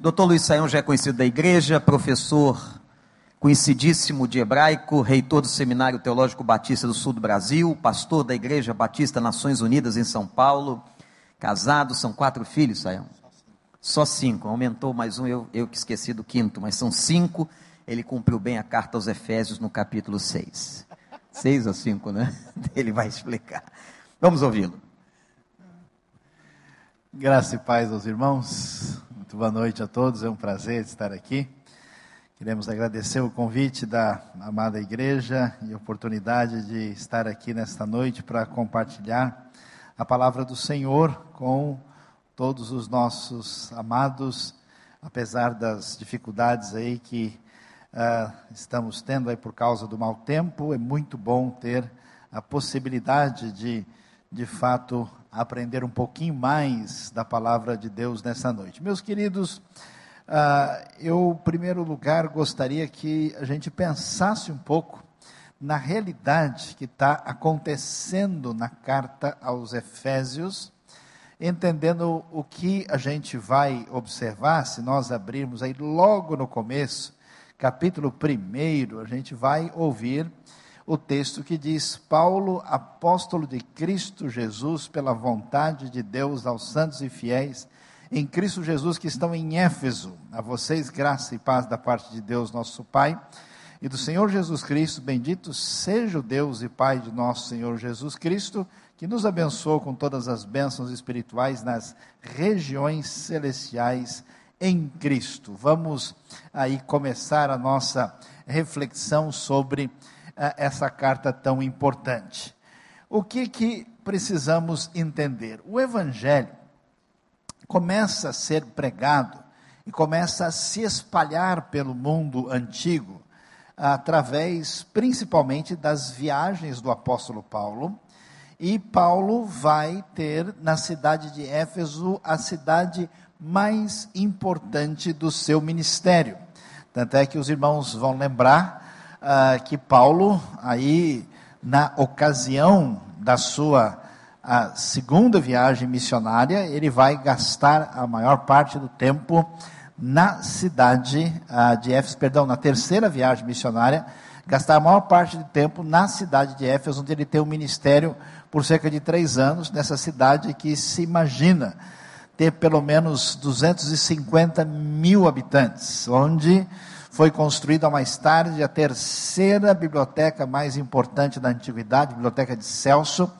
Doutor Luiz Saião já é conhecido da igreja, professor conhecidíssimo de hebraico, reitor do Seminário Teológico Batista do Sul do Brasil, pastor da Igreja Batista Nações Unidas em São Paulo, casado, são quatro filhos, Saião? Só cinco, aumentou mais um, eu, eu que esqueci do quinto, mas são cinco, ele cumpriu bem a carta aos Efésios no capítulo 6. Seis ou cinco, né? Ele vai explicar. Vamos ouvi-lo. Graça e paz aos irmãos. Muito boa noite a todos. É um prazer estar aqui. Queremos agradecer o convite da amada igreja e a oportunidade de estar aqui nesta noite para compartilhar a palavra do Senhor com todos os nossos amados, apesar das dificuldades aí que uh, estamos tendo aí por causa do mau tempo, é muito bom ter a possibilidade de, de fato, aprender um pouquinho mais da palavra de Deus nessa noite. Meus queridos, uh, eu, em primeiro lugar, gostaria que a gente pensasse um pouco na realidade que está acontecendo na carta aos Efésios, entendendo o que a gente vai observar, se nós abrirmos aí logo no começo, capítulo 1, a gente vai ouvir o texto que diz: Paulo, apóstolo de Cristo Jesus, pela vontade de Deus aos santos e fiéis em Cristo Jesus que estão em Éfeso. A vocês, graça e paz da parte de Deus, nosso Pai, e do Senhor Jesus Cristo. Bendito seja o Deus e Pai de nosso Senhor Jesus Cristo, que nos abençoou com todas as bênçãos espirituais nas regiões celestiais em Cristo. Vamos aí começar a nossa reflexão sobre essa carta tão importante. O que que precisamos entender? O evangelho começa a ser pregado e começa a se espalhar pelo mundo antigo através principalmente das viagens do apóstolo Paulo. E Paulo vai ter na cidade de Éfeso a cidade mais importante do seu ministério. Tanto é que os irmãos vão lembrar uh, que Paulo, aí, na ocasião da sua uh, segunda viagem missionária, ele vai gastar a maior parte do tempo na cidade uh, de Éfeso, perdão, na terceira viagem missionária, gastar a maior parte do tempo na cidade de Éfeso, onde ele tem um ministério por cerca de três anos, nessa cidade que se imagina ter pelo menos 250 mil habitantes, onde foi construída mais tarde a terceira biblioteca mais importante da antiguidade, a Biblioteca de Celso.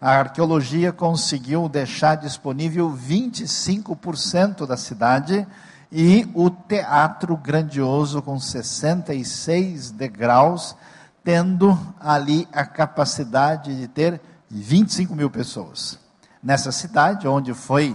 A arqueologia conseguiu deixar disponível 25% da cidade e o teatro grandioso com 66 degraus, tendo ali a capacidade de ter 25 mil pessoas. Nessa cidade, onde foi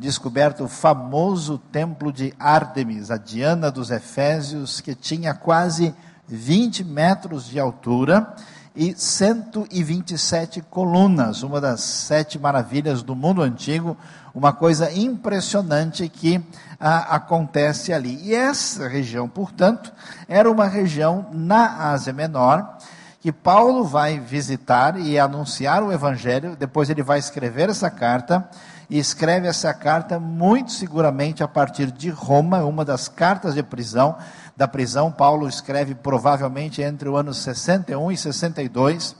descoberto o famoso templo de Ártemis, a Diana dos Efésios, que tinha quase 20 metros de altura e 127 colunas, uma das sete maravilhas do mundo antigo, uma coisa impressionante que ah, acontece ali. E essa região, portanto, era uma região na Ásia Menor, que Paulo vai visitar e anunciar o Evangelho, depois ele vai escrever essa carta, e escreve essa carta muito seguramente a partir de Roma, uma das cartas de prisão. Da prisão, Paulo escreve provavelmente entre o ano 61 e 62.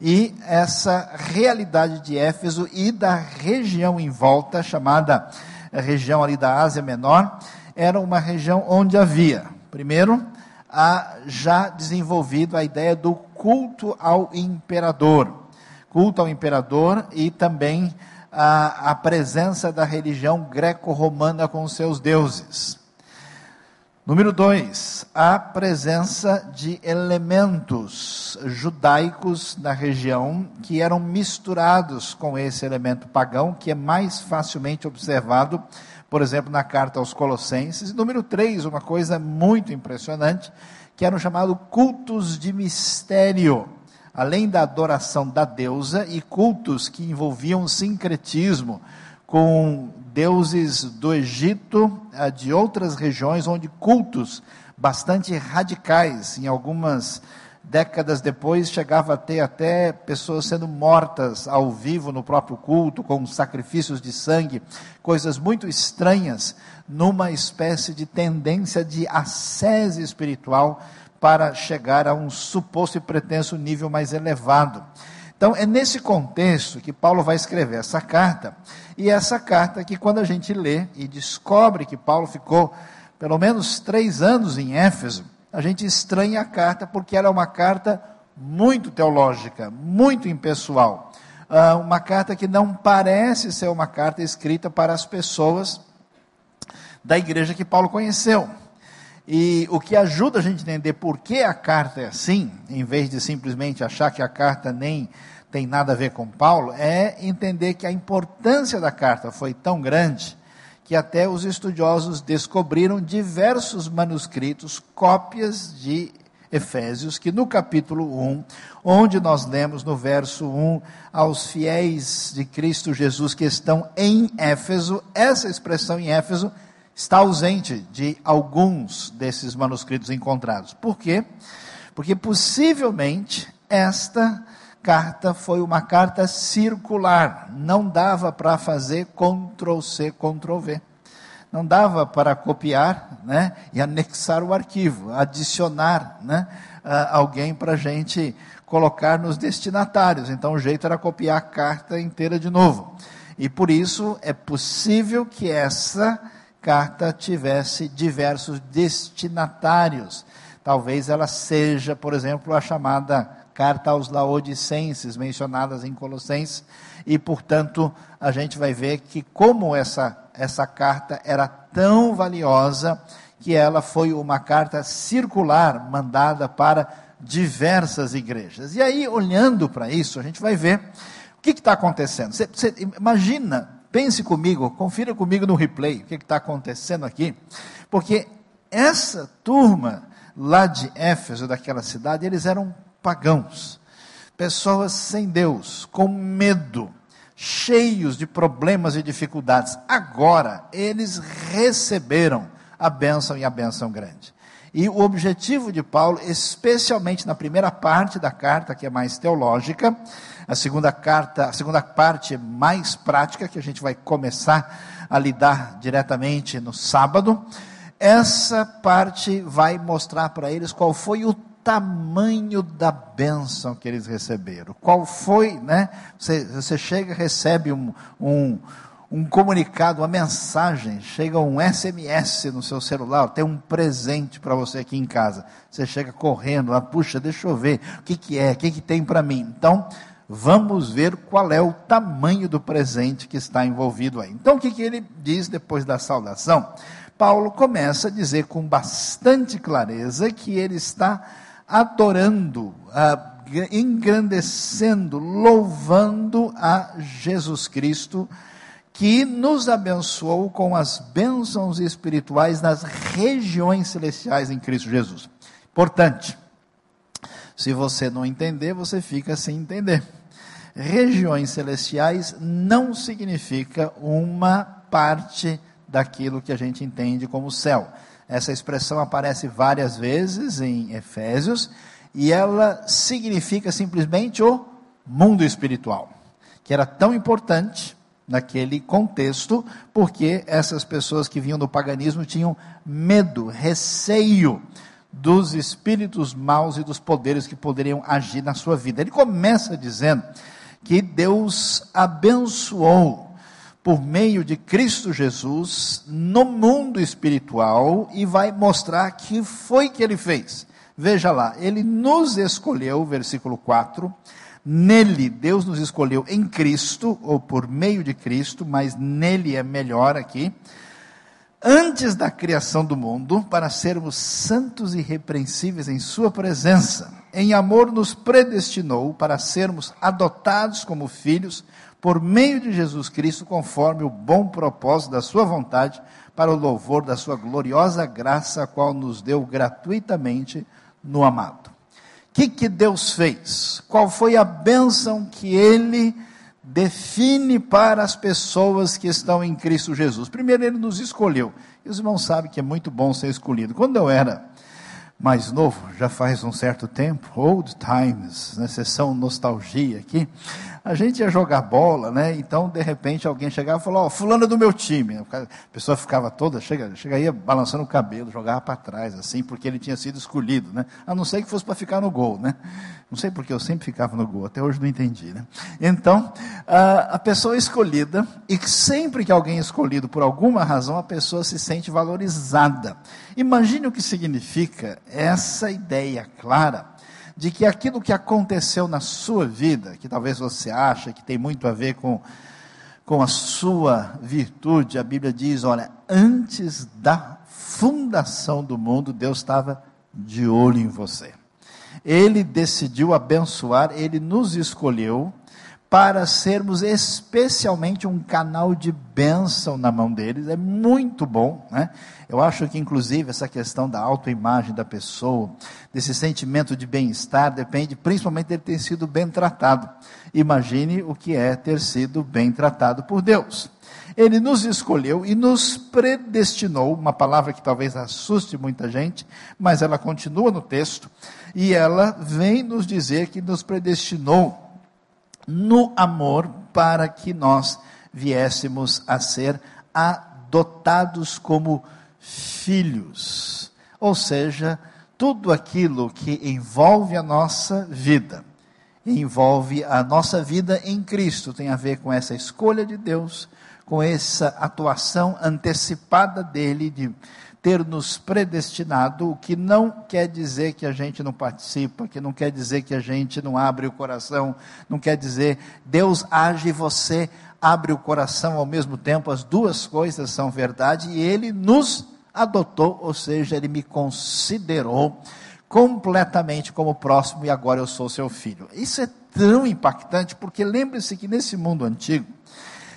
E essa realidade de Éfeso e da região em volta, chamada região ali da Ásia Menor, era uma região onde havia, primeiro, a já desenvolvido a ideia do culto ao imperador. Culto ao imperador e também a, a presença da religião greco-romana com seus deuses. Número dois, a presença de elementos judaicos na região que eram misturados com esse elemento pagão, que é mais facilmente observado, por exemplo, na carta aos Colossenses. Número três, uma coisa muito impressionante, que eram chamados cultos de mistério além da adoração da deusa e cultos que envolviam sincretismo com deuses do Egito, eh, de outras regiões, onde cultos bastante radicais, em algumas Décadas depois, chegava a ter até pessoas sendo mortas ao vivo no próprio culto, com sacrifícios de sangue, coisas muito estranhas, numa espécie de tendência de ascese espiritual para chegar a um suposto e pretenso nível mais elevado. Então, é nesse contexto que Paulo vai escrever essa carta, e essa carta que, quando a gente lê e descobre que Paulo ficou pelo menos três anos em Éfeso, a gente estranha a carta porque ela é uma carta muito teológica, muito impessoal. Uh, uma carta que não parece ser uma carta escrita para as pessoas da igreja que Paulo conheceu. E o que ajuda a gente a entender por que a carta é assim, em vez de simplesmente achar que a carta nem tem nada a ver com Paulo, é entender que a importância da carta foi tão grande que até os estudiosos descobriram diversos manuscritos, cópias de Efésios, que no capítulo 1, onde nós lemos no verso 1, aos fiéis de Cristo Jesus que estão em Éfeso, essa expressão em Éfeso está ausente de alguns desses manuscritos encontrados. Por quê? Porque possivelmente esta carta foi uma carta circular, não dava para fazer Ctrl C, Ctrl V. Não dava para copiar né, e anexar o arquivo, adicionar né, alguém para a gente colocar nos destinatários. Então o jeito era copiar a carta inteira de novo. E por isso é possível que essa carta tivesse diversos destinatários. Talvez ela seja, por exemplo, a chamada carta aos Laodicenses, mencionadas em Colossenses, e portanto a gente vai ver que como essa, essa carta era tão valiosa, que ela foi uma carta circular mandada para diversas igrejas. E aí, olhando para isso, a gente vai ver o que está acontecendo. Você, você imagina Pense comigo, confira comigo no replay o que está acontecendo aqui, porque essa turma lá de Éfeso, daquela cidade, eles eram pagãos, pessoas sem Deus, com medo, cheios de problemas e dificuldades. Agora, eles receberam a bênção e a bênção grande. E o objetivo de Paulo, especialmente na primeira parte da carta, que é mais teológica, a segunda carta, a segunda parte mais prática, que a gente vai começar a lidar diretamente no sábado. Essa parte vai mostrar para eles qual foi o tamanho da bênção que eles receberam. Qual foi, né? Você, você chega, recebe um, um, um comunicado, uma mensagem, chega um SMS no seu celular, tem um presente para você aqui em casa. Você chega correndo, lá, puxa, deixa eu ver, o que, que é, o que, que tem para mim. Então, vamos ver qual é o tamanho do presente que está envolvido aí. Então, o que, que ele diz depois da saudação? Paulo começa a dizer com bastante clareza que ele está adorando, engrandecendo, louvando a Jesus Cristo, que nos abençoou com as bênçãos espirituais nas regiões celestiais em Cristo Jesus. Importante. Se você não entender, você fica sem entender regiões celestiais não significa uma parte daquilo que a gente entende como céu. Essa expressão aparece várias vezes em Efésios e ela significa simplesmente o mundo espiritual, que era tão importante naquele contexto, porque essas pessoas que vinham do paganismo tinham medo, receio dos espíritos maus e dos poderes que poderiam agir na sua vida. Ele começa dizendo que Deus abençoou por meio de Cristo Jesus no mundo espiritual e vai mostrar que foi que ele fez. Veja lá, ele nos escolheu, versículo 4. Nele, Deus nos escolheu em Cristo, ou por meio de Cristo, mas nele é melhor aqui antes da criação do mundo, para sermos santos e irrepreensíveis em Sua presença. Em amor, nos predestinou para sermos adotados como filhos por meio de Jesus Cristo, conforme o bom propósito da Sua vontade, para o louvor da Sua gloriosa graça, a qual nos deu gratuitamente no amado. Que, que Deus fez? Qual foi a bênção que Ele define para as pessoas que estão em Cristo Jesus. Primeiro, ele nos escolheu. E os irmãos sabem que é muito bom ser escolhido. Quando eu era mais novo, já faz um certo tempo, old times, né, sessão nostalgia aqui, a gente ia jogar bola, né? Então, de repente, alguém chegava e falou, ó, oh, fulano é do meu time. A pessoa ficava toda, chega, chega ia balançando o cabelo, jogava para trás, assim, porque ele tinha sido escolhido, né? A não ser que fosse para ficar no gol, né? Não sei porque eu sempre ficava no gol, até hoje não entendi, né? Então, a pessoa escolhida, e sempre que alguém é escolhido por alguma razão, a pessoa se sente valorizada. Imagine o que significa essa ideia clara de que aquilo que aconteceu na sua vida, que talvez você acha que tem muito a ver com, com a sua virtude, a Bíblia diz: olha, antes da fundação do mundo, Deus estava de olho em você. Ele decidiu abençoar, ele nos escolheu para sermos especialmente um canal de bênção na mão deles. É muito bom, né? Eu acho que, inclusive, essa questão da autoimagem da pessoa, desse sentimento de bem-estar, depende principalmente dele ter sido bem tratado. Imagine o que é ter sido bem tratado por Deus. Ele nos escolheu e nos predestinou, uma palavra que talvez assuste muita gente, mas ela continua no texto, e ela vem nos dizer que nos predestinou no amor para que nós viéssemos a ser adotados como filhos. Ou seja, tudo aquilo que envolve a nossa vida, envolve a nossa vida em Cristo, tem a ver com essa escolha de Deus, com essa atuação antecipada dele de ter nos predestinado, o que não quer dizer que a gente não participa, que não quer dizer que a gente não abre o coração, não quer dizer Deus age e você abre o coração ao mesmo tempo, as duas coisas são verdade e ele nos adotou, ou seja, ele me considerou completamente como próximo e agora eu sou seu filho. Isso é tão impactante porque lembre-se que nesse mundo antigo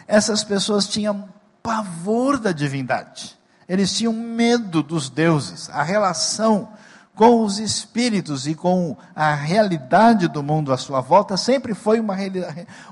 essas pessoas tinham pavor da divindade. Eles tinham medo dos deuses. A relação com os espíritos e com a realidade do mundo à sua volta sempre foi uma,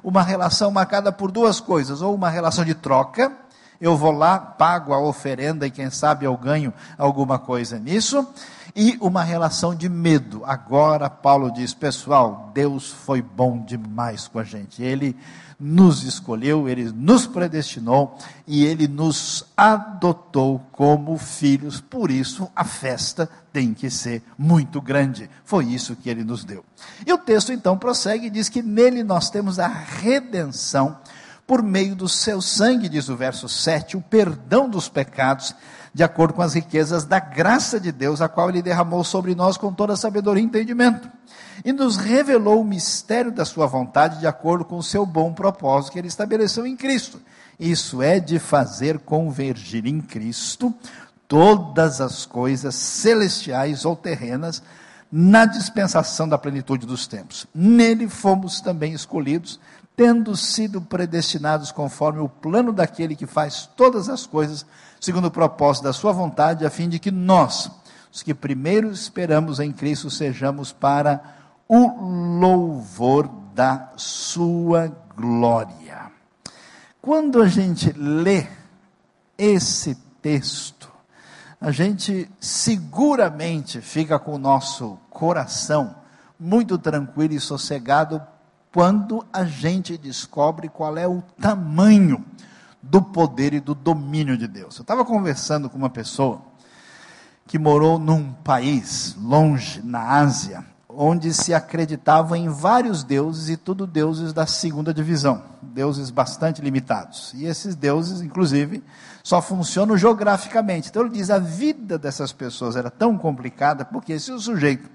uma relação marcada por duas coisas: ou uma relação de troca, eu vou lá, pago a oferenda e quem sabe eu ganho alguma coisa nisso, e uma relação de medo. Agora, Paulo diz: pessoal, Deus foi bom demais com a gente. Ele nos escolheu, ele nos predestinou e ele nos adotou como filhos. Por isso, a festa tem que ser muito grande. Foi isso que ele nos deu. E o texto então prossegue e diz que nele nós temos a redenção por meio do seu sangue, diz o verso 7, o perdão dos pecados, de acordo com as riquezas da graça de Deus, a qual ele derramou sobre nós com toda sabedoria e entendimento e nos revelou o mistério da sua vontade de acordo com o seu bom propósito que ele estabeleceu em Cristo. Isso é de fazer convergir em Cristo todas as coisas celestiais ou terrenas na dispensação da plenitude dos tempos. Nele fomos também escolhidos, tendo sido predestinados conforme o plano daquele que faz todas as coisas segundo o propósito da sua vontade, a fim de que nós, os que primeiro esperamos em Cristo, sejamos para o louvor da sua glória. Quando a gente lê esse texto, a gente seguramente fica com o nosso coração muito tranquilo e sossegado quando a gente descobre qual é o tamanho do poder e do domínio de Deus. Eu estava conversando com uma pessoa que morou num país longe, na Ásia, onde se acreditava em vários deuses e tudo deuses da segunda divisão, deuses bastante limitados. E esses deuses, inclusive, só funcionam geograficamente. Então ele diz: a vida dessas pessoas era tão complicada, porque se o sujeito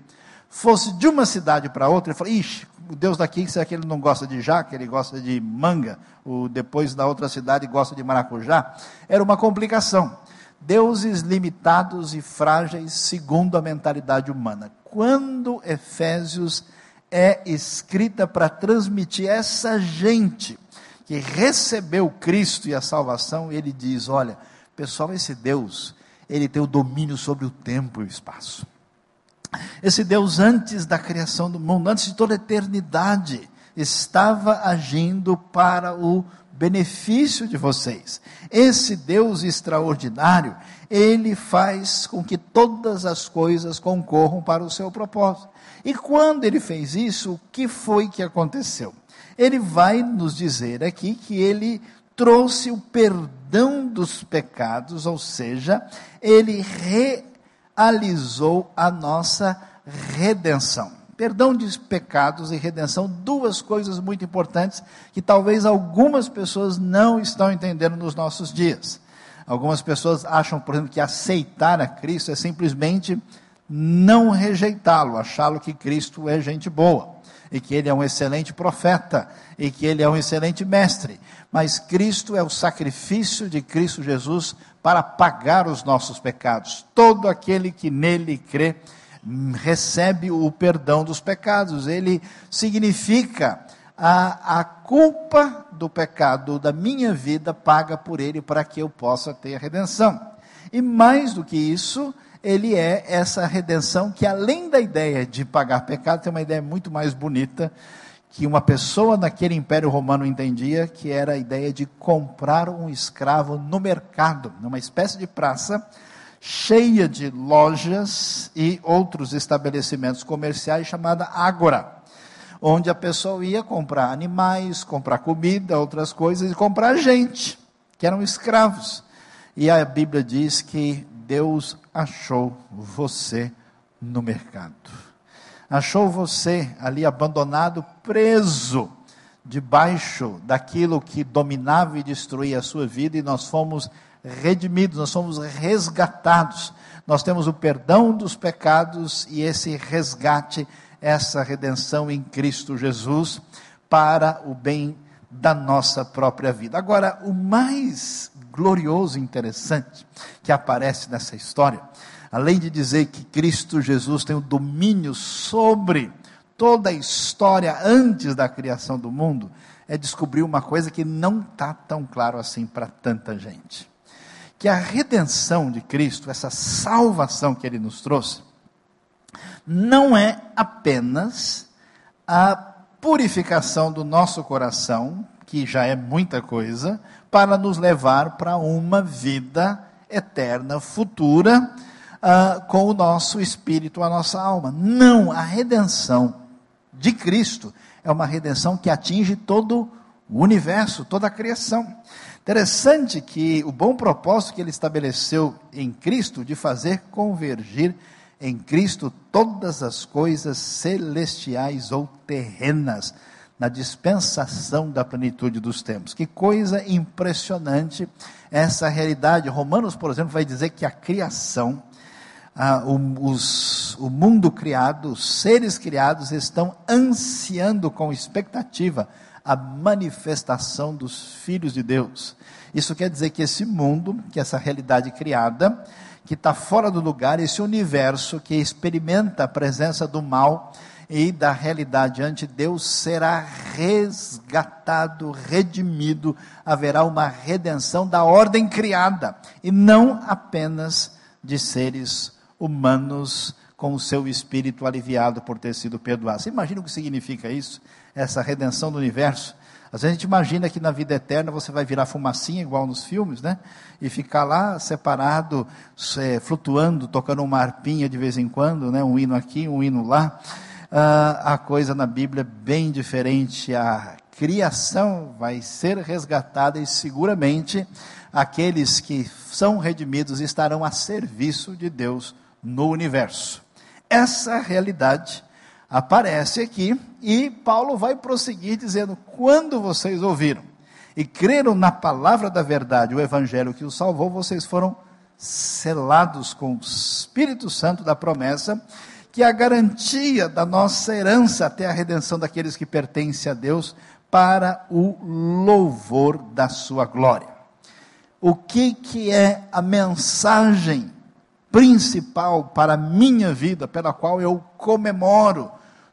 fosse de uma cidade para outra, ele fala: ixi, o Deus daqui, será que ele não gosta de jaca, ele gosta de manga, o depois da outra cidade gosta de maracujá? Era uma complicação. Deuses limitados e frágeis segundo a mentalidade humana quando Efésios é escrita para transmitir essa gente que recebeu Cristo e a salvação, ele diz: olha, pessoal, esse Deus, ele tem o domínio sobre o tempo e o espaço. Esse Deus, antes da criação do mundo, antes de toda a eternidade, estava agindo para o benefício de vocês. Esse Deus extraordinário, ele faz com que todas as coisas concorram para o seu propósito. E quando ele fez isso, o que foi que aconteceu? Ele vai nos dizer aqui que ele trouxe o perdão dos pecados, ou seja, ele realizou a nossa redenção. Perdão de pecados e redenção, duas coisas muito importantes que talvez algumas pessoas não estão entendendo nos nossos dias. Algumas pessoas acham, por exemplo, que aceitar a Cristo é simplesmente não rejeitá-lo, achá-lo que Cristo é gente boa e que ele é um excelente profeta e que ele é um excelente mestre. Mas Cristo é o sacrifício de Cristo Jesus para pagar os nossos pecados. Todo aquele que nele crê recebe o perdão dos pecados. Ele significa a, a culpa do pecado da minha vida paga por ele para que eu possa ter a redenção. E mais do que isso, ele é essa redenção que, além da ideia de pagar pecado, tem uma ideia muito mais bonita que uma pessoa naquele império romano entendia, que era a ideia de comprar um escravo no mercado, numa espécie de praça cheia de lojas e outros estabelecimentos comerciais chamada Ágora onde a pessoa ia comprar animais, comprar comida, outras coisas, e comprar gente, que eram escravos. E a Bíblia diz que Deus achou você no mercado. Achou você ali abandonado, preso, debaixo daquilo que dominava e destruía a sua vida, e nós fomos redimidos, nós fomos resgatados. Nós temos o perdão dos pecados e esse resgate essa redenção em Cristo Jesus para o bem da nossa própria vida. Agora, o mais glorioso e interessante que aparece nessa história, além de dizer que Cristo Jesus tem o domínio sobre toda a história antes da criação do mundo, é descobrir uma coisa que não está tão claro assim para tanta gente. Que a redenção de Cristo, essa salvação que ele nos trouxe, não é apenas a purificação do nosso coração, que já é muita coisa, para nos levar para uma vida eterna, futura, uh, com o nosso espírito, a nossa alma. Não, a redenção de Cristo é uma redenção que atinge todo o universo, toda a criação. Interessante que o bom propósito que ele estabeleceu em Cristo de fazer convergir em Cristo todas as coisas celestiais ou terrenas, na dispensação da plenitude dos tempos. Que coisa impressionante essa realidade. Romanos, por exemplo, vai dizer que a criação, ah, o, os, o mundo criado, os seres criados estão ansiando com expectativa a manifestação dos filhos de Deus. Isso quer dizer que esse mundo, que essa realidade criada, que está fora do lugar, esse universo que experimenta a presença do mal e da realidade ante Deus será resgatado, redimido, haverá uma redenção da ordem criada e não apenas de seres humanos com o seu espírito aliviado por ter sido perdoado. Você imagina o que significa isso? Essa redenção do universo? Às vezes a gente imagina que na vida eterna você vai virar fumacinha, igual nos filmes, né? E ficar lá separado, é, flutuando, tocando uma arpinha de vez em quando, né? Um hino aqui, um hino lá. Ah, a coisa na Bíblia é bem diferente. A criação vai ser resgatada e seguramente aqueles que são redimidos estarão a serviço de Deus no universo. Essa realidade aparece aqui e Paulo vai prosseguir dizendo: quando vocês ouviram e creram na palavra da verdade, o evangelho que os salvou, vocês foram selados com o Espírito Santo da promessa, que é a garantia da nossa herança até a redenção daqueles que pertencem a Deus, para o louvor da sua glória. O que, que é a mensagem principal para a minha vida, pela qual eu comemoro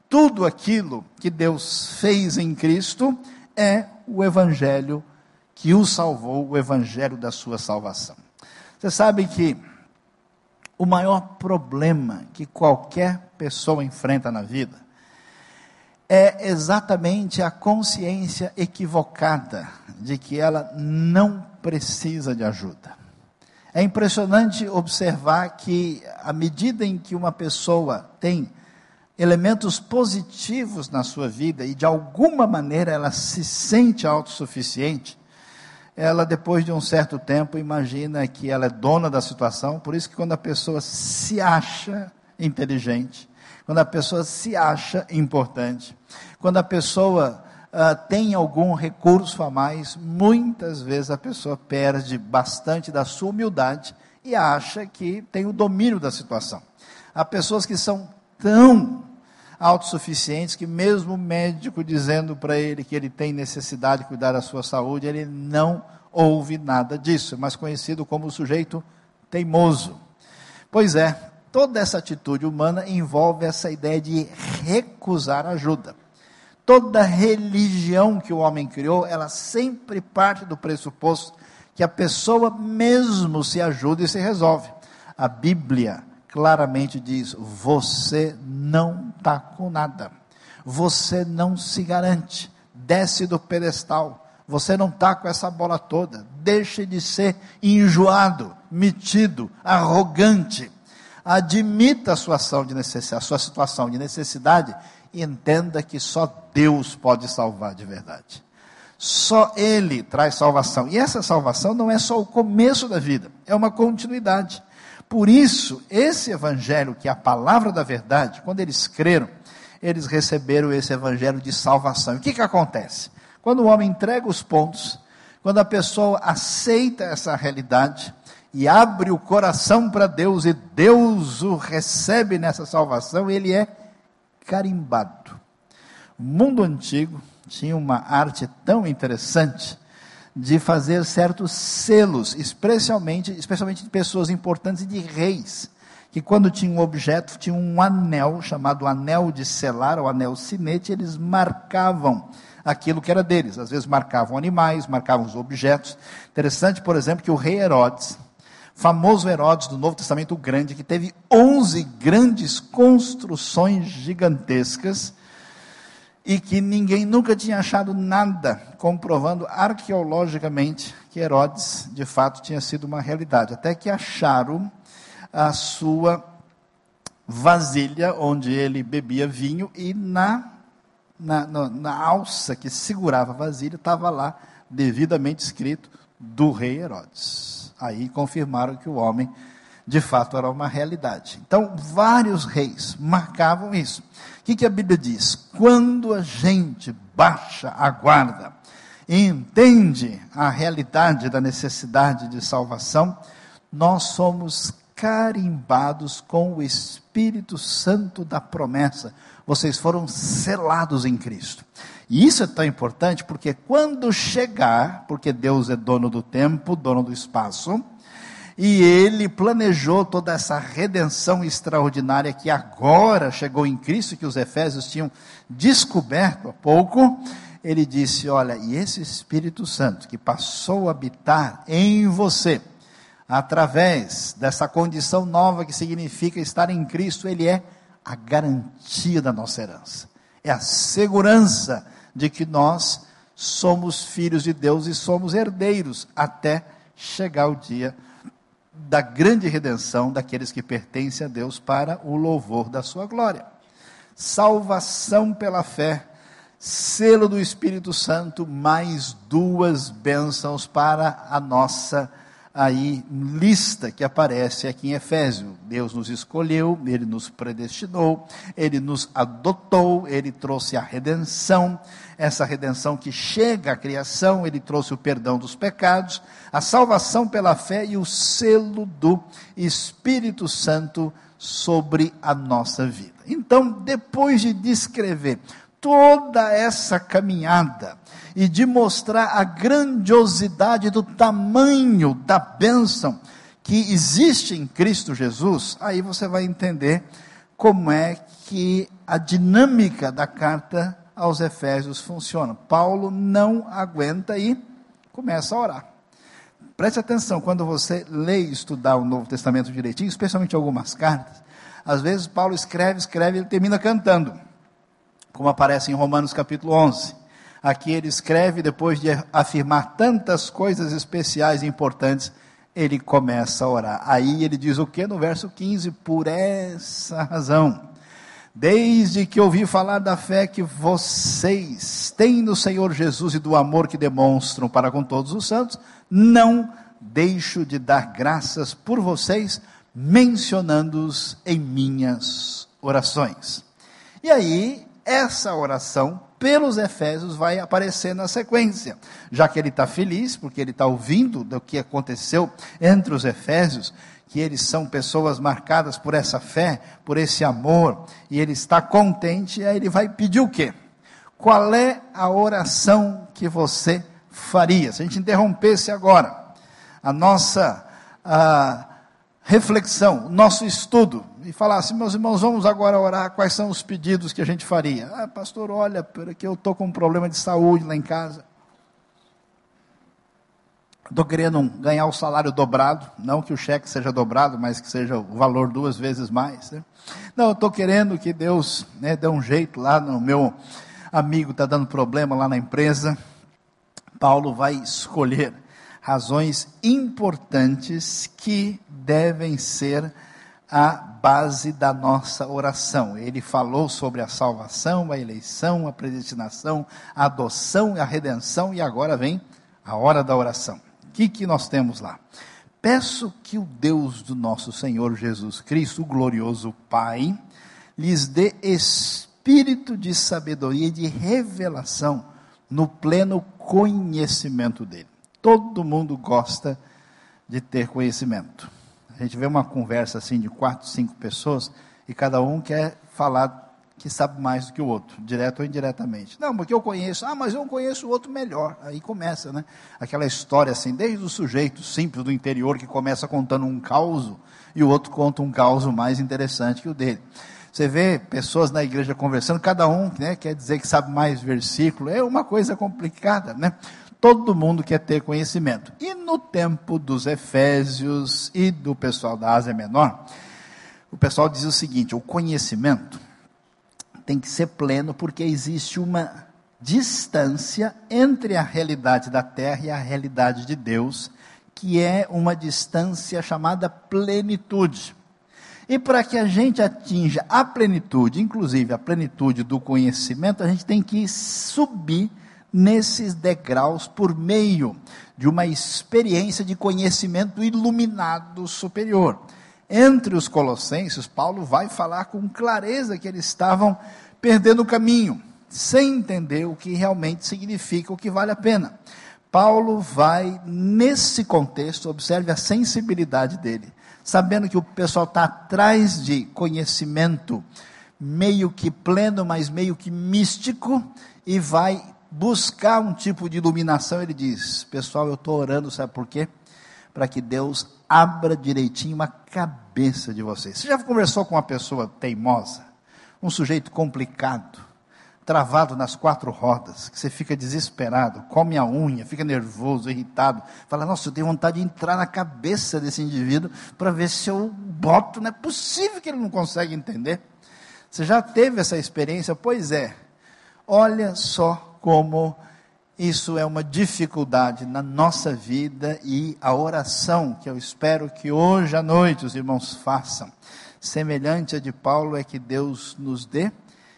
tudo aquilo que Deus fez em Cristo, é o Evangelho que o salvou, o Evangelho da sua salvação. Você sabe que o maior problema que qualquer pessoa enfrenta na vida é exatamente a consciência equivocada de que ela não precisa de ajuda É impressionante observar que, à medida em que uma pessoa tem elementos positivos na sua vida e de alguma maneira ela se sente autossuficiente, ela depois de um certo tempo imagina que ela é dona da situação, por isso que quando a pessoa se acha inteligente, quando a pessoa se acha importante, quando a pessoa uh, tem algum recurso a mais, muitas vezes a pessoa perde bastante da sua humildade e acha que tem o domínio da situação. Há pessoas que são tão autossuficientes que mesmo o médico dizendo para ele que ele tem necessidade de cuidar da sua saúde, ele não ouve nada disso, é mais conhecido como sujeito teimoso. Pois é, toda essa atitude humana envolve essa ideia de recusar ajuda. Toda religião que o homem criou, ela sempre parte do pressuposto que a pessoa mesmo se ajuda e se resolve. A Bíblia claramente diz: você não está com nada, você não se garante, desce do pedestal, você não está com essa bola toda, deixe de ser enjoado, metido, arrogante. Admita a sua, ação de necessidade, a sua situação de necessidade e entenda que só Deus pode salvar de verdade. Só Ele traz salvação. E essa salvação não é só o começo da vida, é uma continuidade. Por isso, esse evangelho, que é a palavra da verdade, quando eles creram, eles receberam esse evangelho de salvação. E o que, que acontece? Quando o homem entrega os pontos, quando a pessoa aceita essa realidade e abre o coração para Deus e Deus o recebe nessa salvação, ele é carimbado. O mundo antigo tinha uma arte tão interessante de fazer certos selos, especialmente, especialmente de pessoas importantes e de reis, que quando tinham um objeto, tinham um anel chamado anel de selar, ou anel sinete, eles marcavam aquilo que era deles. Às vezes marcavam animais, marcavam os objetos. Interessante, por exemplo, que o rei Herodes, famoso Herodes do Novo Testamento grande, que teve 11 grandes construções gigantescas, e que ninguém nunca tinha achado nada comprovando arqueologicamente que Herodes de fato tinha sido uma realidade. Até que acharam a sua vasilha onde ele bebia vinho e na, na, na, na alça que segurava a vasilha estava lá devidamente escrito do rei Herodes. Aí confirmaram que o homem de fato era uma realidade. Então, vários reis marcavam isso. O que, que a Bíblia diz? Quando a gente baixa a guarda e entende a realidade da necessidade de salvação, nós somos carimbados com o Espírito Santo da promessa. Vocês foram selados em Cristo. E isso é tão importante porque quando chegar, porque Deus é dono do tempo, dono do espaço, e ele planejou toda essa redenção extraordinária que agora chegou em Cristo, que os Efésios tinham descoberto há pouco. Ele disse: Olha, e esse Espírito Santo que passou a habitar em você, através dessa condição nova que significa estar em Cristo, ele é a garantia da nossa herança, é a segurança de que nós somos filhos de Deus e somos herdeiros até chegar o dia da grande redenção daqueles que pertencem a Deus para o louvor da sua glória. Salvação pela fé, selo do Espírito Santo, mais duas bênçãos para a nossa aí lista que aparece aqui em Efésio. Deus nos escolheu, ele nos predestinou, ele nos adotou, ele trouxe a redenção, essa redenção que chega à criação, ele trouxe o perdão dos pecados, a salvação pela fé e o selo do Espírito Santo sobre a nossa vida. Então, depois de descrever toda essa caminhada, e de mostrar a grandiosidade do tamanho da bênção que existe em Cristo Jesus, aí você vai entender como é que a dinâmica da carta aos Efésios funciona. Paulo não aguenta e começa a orar. Preste atenção, quando você lê e estudar o Novo Testamento direitinho, especialmente algumas cartas, às vezes Paulo escreve, escreve e termina cantando, como aparece em Romanos capítulo 11. Aqui ele escreve, depois de afirmar tantas coisas especiais e importantes, ele começa a orar. Aí ele diz o que no verso 15? Por essa razão, desde que ouvi falar da fé que vocês têm no Senhor Jesus e do amor que demonstram para com todos os santos, não deixo de dar graças por vocês, mencionando-os em minhas orações. E aí, essa oração pelos Efésios vai aparecer na sequência, já que ele está feliz, porque ele está ouvindo do que aconteceu entre os Efésios, que eles são pessoas marcadas por essa fé, por esse amor, e ele está contente, aí ele vai pedir o quê? Qual é a oração que você faria? Se a gente interrompesse agora a nossa a reflexão, nosso estudo, e falasse, meus irmãos, vamos agora orar, quais são os pedidos que a gente faria? Ah, pastor, olha, porque eu estou com um problema de saúde lá em casa. Estou querendo ganhar o salário dobrado, não que o cheque seja dobrado, mas que seja o valor duas vezes mais. Né? Não, estou querendo que Deus né, dê um jeito lá no meu amigo, está dando problema lá na empresa. Paulo vai escolher razões importantes que devem ser a base da nossa oração. Ele falou sobre a salvação, a eleição, a predestinação, a adoção e a redenção, e agora vem a hora da oração. Que, que nós temos lá? Peço que o Deus do nosso Senhor Jesus Cristo, o glorioso Pai, lhes dê espírito de sabedoria e de revelação no pleno conhecimento dele. Todo mundo gosta de ter conhecimento. A gente vê uma conversa assim de quatro, cinco pessoas e cada um quer falar que sabe mais do que o outro, direto ou indiretamente. Não, porque eu conheço, ah, mas eu conheço o outro melhor. Aí começa, né? Aquela história assim, desde o sujeito simples do interior que começa contando um caos e o outro conta um caos mais interessante que o dele. Você vê pessoas na igreja conversando, cada um né, quer dizer que sabe mais versículo, é uma coisa complicada, né? todo mundo quer ter conhecimento. E no tempo dos Efésios e do pessoal da Ásia Menor, o pessoal diz o seguinte: o conhecimento tem que ser pleno porque existe uma distância entre a realidade da terra e a realidade de Deus, que é uma distância chamada plenitude. E para que a gente atinja a plenitude, inclusive a plenitude do conhecimento, a gente tem que subir nesses degraus por meio de uma experiência de conhecimento iluminado superior. Entre os colossenses, Paulo vai falar com clareza que eles estavam perdendo o caminho, sem entender o que realmente significa, o que vale a pena. Paulo vai, nesse contexto, observe a sensibilidade dele, sabendo que o pessoal está atrás de conhecimento meio que pleno, mas meio que místico, e vai buscar um tipo de iluminação, ele diz: Pessoal, eu estou orando, sabe por quê? Para que Deus abra direitinho a cabeça de vocês. Você já conversou com uma pessoa teimosa? Um sujeito complicado, travado nas quatro rodas, que você fica desesperado, come a unha, fica nervoso, irritado, fala: Nossa, eu tenho vontade de entrar na cabeça desse indivíduo para ver se eu boto. Não é possível que ele não consegue entender. Você já teve essa experiência? Pois é. Olha só como isso é uma dificuldade na nossa vida e a oração que eu espero que hoje à noite os irmãos façam, semelhante a de Paulo, é que Deus nos dê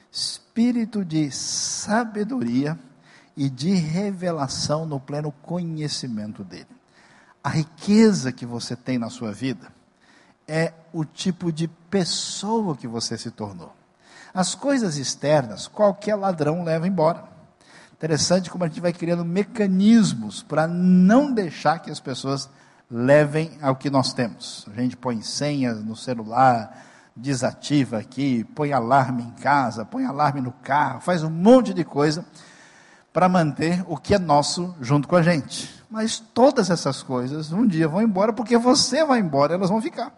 espírito de sabedoria e de revelação no pleno conhecimento dele. A riqueza que você tem na sua vida é o tipo de pessoa que você se tornou. As coisas externas, qualquer ladrão leva embora. Interessante como a gente vai criando mecanismos para não deixar que as pessoas levem ao que nós temos. A gente põe senhas no celular, desativa aqui, põe alarme em casa, põe alarme no carro, faz um monte de coisa para manter o que é nosso junto com a gente. Mas todas essas coisas um dia vão embora porque você vai embora, elas vão ficar.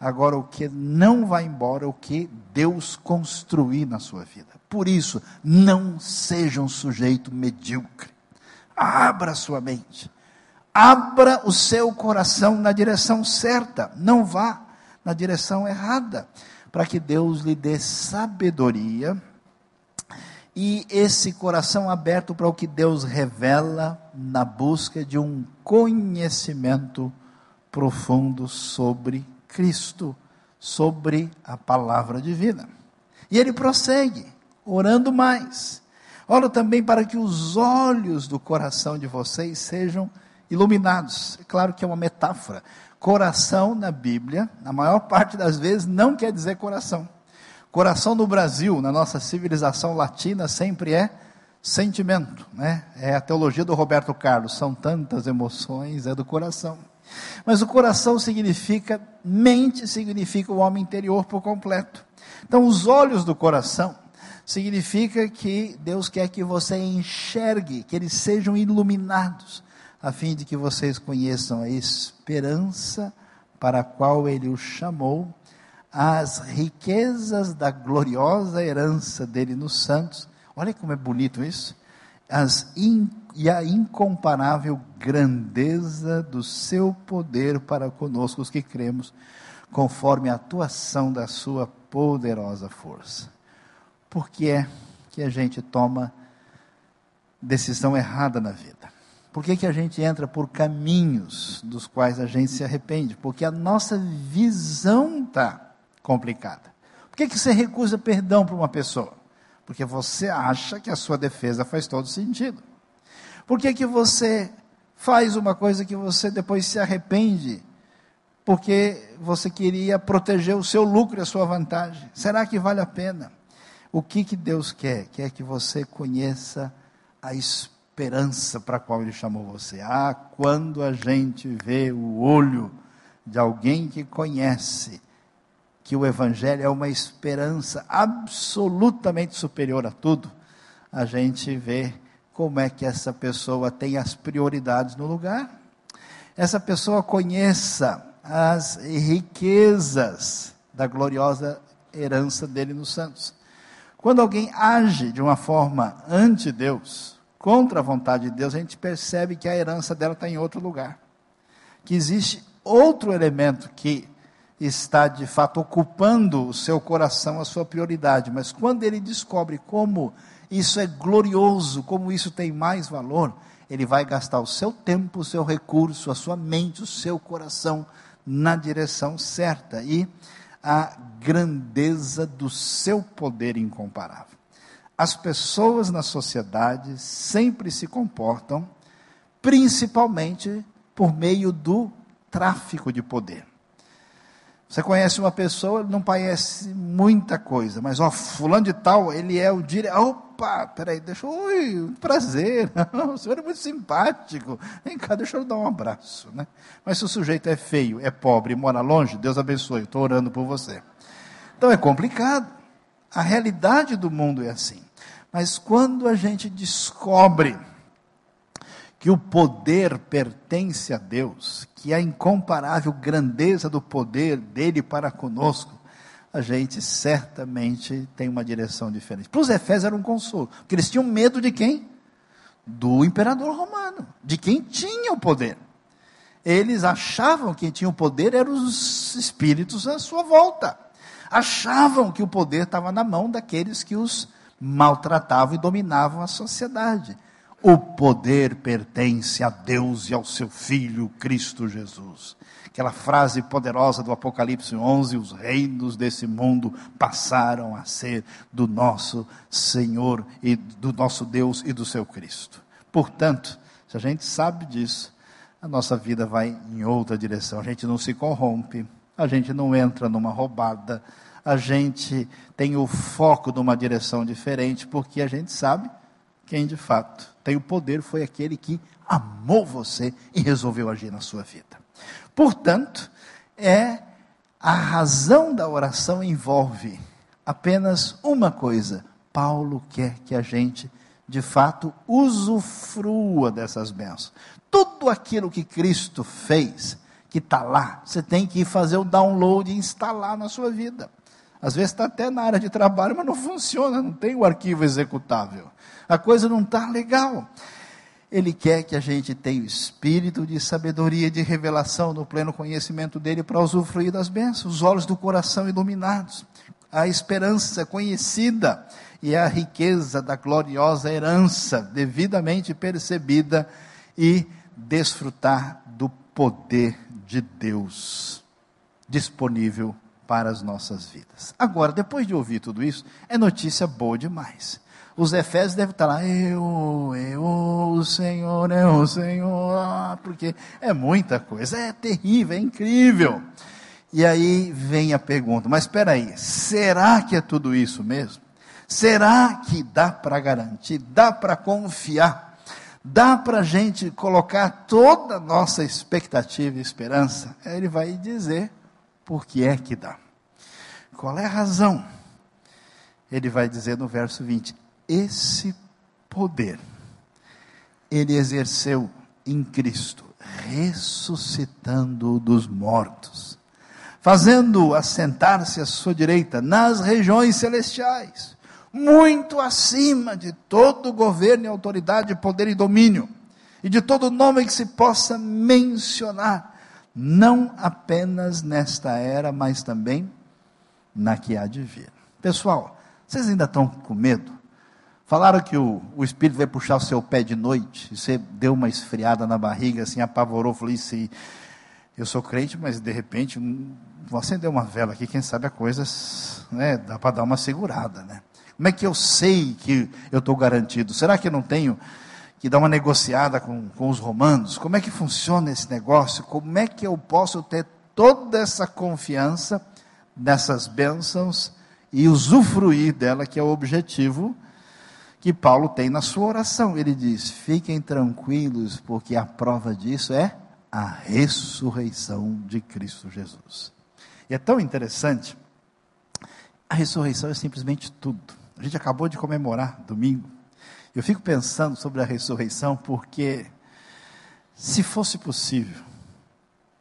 Agora, o que não vai embora é o que Deus construir na sua vida. Por isso, não seja um sujeito medíocre. Abra sua mente. Abra o seu coração na direção certa. Não vá na direção errada. Para que Deus lhe dê sabedoria e esse coração aberto para o que Deus revela na busca de um conhecimento profundo sobre Cristo, sobre a palavra divina. E ele prossegue, orando mais. Oro também para que os olhos do coração de vocês sejam iluminados. É claro que é uma metáfora. Coração na Bíblia, na maior parte das vezes, não quer dizer coração. Coração no Brasil, na nossa civilização latina, sempre é sentimento, né? É a teologia do Roberto Carlos, são tantas emoções, é do coração. Mas o coração significa, mente significa o homem interior por completo. Então, os olhos do coração significa que Deus quer que você enxergue, que eles sejam iluminados, a fim de que vocês conheçam a esperança para a qual Ele os chamou, as riquezas da gloriosa herança dele nos santos. Olha como é bonito isso. As in, e a incomparável grandeza do seu poder para conosco, os que cremos, conforme a atuação da sua poderosa força. Por que é que a gente toma decisão errada na vida? Por que, que a gente entra por caminhos dos quais a gente se arrepende? Porque a nossa visão está complicada. Por que, que você recusa perdão para uma pessoa? Porque você acha que a sua defesa faz todo sentido. Por que, que você faz uma coisa que você depois se arrepende? Porque você queria proteger o seu lucro e a sua vantagem. Será que vale a pena? O que, que Deus quer? Quer que você conheça a esperança para a qual Ele chamou você. Ah, quando a gente vê o olho de alguém que conhece que o Evangelho é uma esperança absolutamente superior a tudo, a gente vê como é que essa pessoa tem as prioridades no lugar. Essa pessoa conheça as riquezas da gloriosa herança dele nos santos. Quando alguém age de uma forma ante-Deus, contra a vontade de Deus, a gente percebe que a herança dela está em outro lugar. Que existe outro elemento que está de fato ocupando o seu coração, a sua prioridade. Mas quando ele descobre como isso é glorioso, como isso tem mais valor, ele vai gastar o seu tempo, o seu recurso, a sua mente, o seu coração na direção certa e a grandeza do seu poder incomparável as pessoas na sociedade sempre se comportam principalmente por meio do tráfico de poder. Você conhece uma pessoa, não parece muita coisa, mas ó, fulano de tal, ele é o diretor. Opa, peraí, deixa eu. Oi, prazer. o senhor é muito simpático. Vem cá, deixa eu dar um abraço. Né? Mas se o sujeito é feio, é pobre, mora longe, Deus abençoe, estou orando por você. Então é complicado. A realidade do mundo é assim. Mas quando a gente descobre que o poder pertence a Deus, que a incomparável grandeza do poder dele para conosco, a gente certamente tem uma direção diferente. Para os Efésios era um consolo, porque eles tinham medo de quem? Do imperador romano, de quem tinha o poder. Eles achavam que quem tinha o poder eram os espíritos à sua volta. Achavam que o poder estava na mão daqueles que os maltratavam e dominavam a sociedade. O poder pertence a Deus e ao seu Filho, Cristo Jesus. Aquela frase poderosa do Apocalipse 11: os reinos desse mundo passaram a ser do nosso Senhor e do nosso Deus e do seu Cristo. Portanto, se a gente sabe disso, a nossa vida vai em outra direção. A gente não se corrompe, a gente não entra numa roubada, a gente tem o foco numa direção diferente, porque a gente sabe quem de fato tem o poder foi aquele que amou você e resolveu agir na sua vida. Portanto, é a razão da oração envolve apenas uma coisa. Paulo quer que a gente, de fato, usufrua dessas bênçãos. Tudo aquilo que Cristo fez, que está lá, você tem que fazer o download e instalar na sua vida. Às vezes está até na área de trabalho, mas não funciona, não tem o arquivo executável. A coisa não está legal. Ele quer que a gente tenha o espírito de sabedoria, de revelação, no pleno conhecimento dele, para usufruir das bênçãos, os olhos do coração iluminados, a esperança conhecida e a riqueza da gloriosa herança, devidamente percebida e desfrutar do poder de Deus disponível para as nossas vidas. Agora, depois de ouvir tudo isso, é notícia boa demais. Os Efésios devem estar lá, eu, eu, o Senhor, é o Senhor, porque é muita coisa, é terrível, é incrível. E aí vem a pergunta: mas espera aí, será que é tudo isso mesmo? Será que dá para garantir, dá para confiar, dá para a gente colocar toda a nossa expectativa e esperança? Aí ele vai dizer por que é que dá. Qual é a razão? Ele vai dizer no verso 20: esse poder ele exerceu em Cristo, ressuscitando dos mortos fazendo-o assentar-se à sua direita nas regiões celestiais, muito acima de todo governo e autoridade, poder e domínio, e de todo nome que se possa mencionar, não apenas nesta era, mas também na que há de vir. Pessoal, vocês ainda estão com medo? Falaram que o, o Espírito vai puxar o seu pé de noite, e você deu uma esfriada na barriga, assim, apavorou, falou, isso eu sou crente, mas de repente vou acender uma vela aqui, quem sabe a coisa, né, dá para dar uma segurada, né? Como é que eu sei que eu estou garantido? Será que eu não tenho que dar uma negociada com, com os romanos? Como é que funciona esse negócio? Como é que eu posso ter toda essa confiança nessas bênçãos e usufruir dela, que é o objetivo que Paulo tem na sua oração. Ele diz: fiquem tranquilos, porque a prova disso é a ressurreição de Cristo Jesus. E é tão interessante. A ressurreição é simplesmente tudo. A gente acabou de comemorar domingo. Eu fico pensando sobre a ressurreição porque, se fosse possível,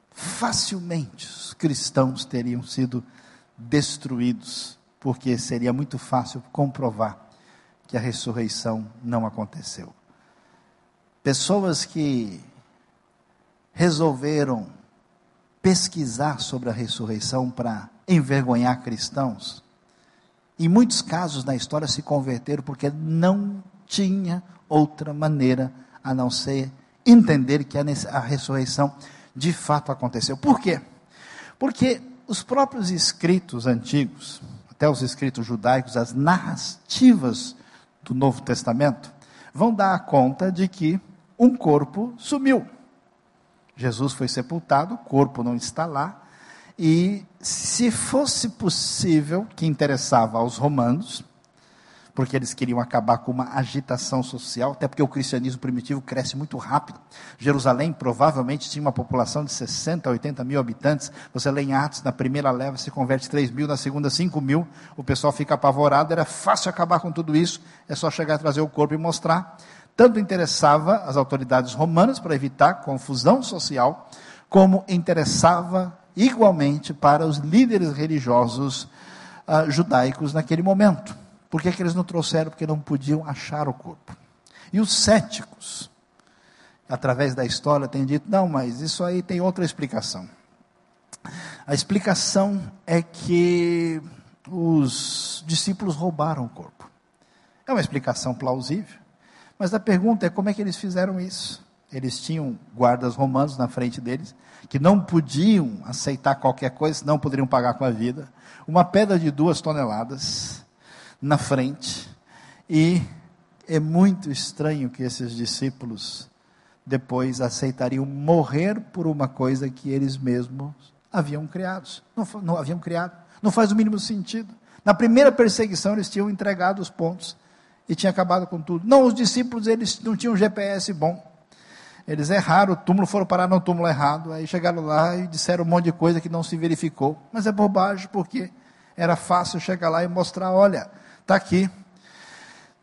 facilmente os cristãos teriam sido destruídos, porque seria muito fácil comprovar que a ressurreição não aconteceu. Pessoas que resolveram pesquisar sobre a ressurreição para envergonhar cristãos. Em muitos casos na história se converteram porque não tinha outra maneira a não ser entender que a ressurreição de fato aconteceu. Por quê? Porque os próprios escritos antigos, até os escritos judaicos, as narrativas do Novo Testamento, vão dar conta de que um corpo sumiu. Jesus foi sepultado, o corpo não está lá. E se fosse possível, que interessava aos romanos, porque eles queriam acabar com uma agitação social, até porque o cristianismo primitivo cresce muito rápido. Jerusalém provavelmente tinha uma população de 60 a 80 mil habitantes. Você lê em Atos, na primeira leva se converte 3 mil, na segunda 5 mil. O pessoal fica apavorado, era fácil acabar com tudo isso, é só chegar a trazer o corpo e mostrar tanto interessava as autoridades romanas para evitar confusão social, como interessava igualmente para os líderes religiosos uh, judaicos naquele momento. Por que, que eles não trouxeram? Porque não podiam achar o corpo. E os céticos, através da história, têm dito: não, mas isso aí tem outra explicação. A explicação é que os discípulos roubaram o corpo. É uma explicação plausível. Mas a pergunta é como é que eles fizeram isso? Eles tinham guardas romanos na frente deles, que não podiam aceitar qualquer coisa, senão poderiam pagar com a vida. Uma pedra de duas toneladas na frente. E é muito estranho que esses discípulos depois aceitariam morrer por uma coisa que eles mesmos haviam criado. Não, não haviam criado. Não faz o mínimo sentido. Na primeira perseguição, eles tinham entregado os pontos e tinha acabado com tudo. Não, os discípulos eles não tinham GPS bom. Eles erraram, o túmulo foram parar no túmulo errado, aí chegaram lá e disseram um monte de coisa que não se verificou. Mas é bobagem, porque era fácil chegar lá e mostrar, olha, está aqui.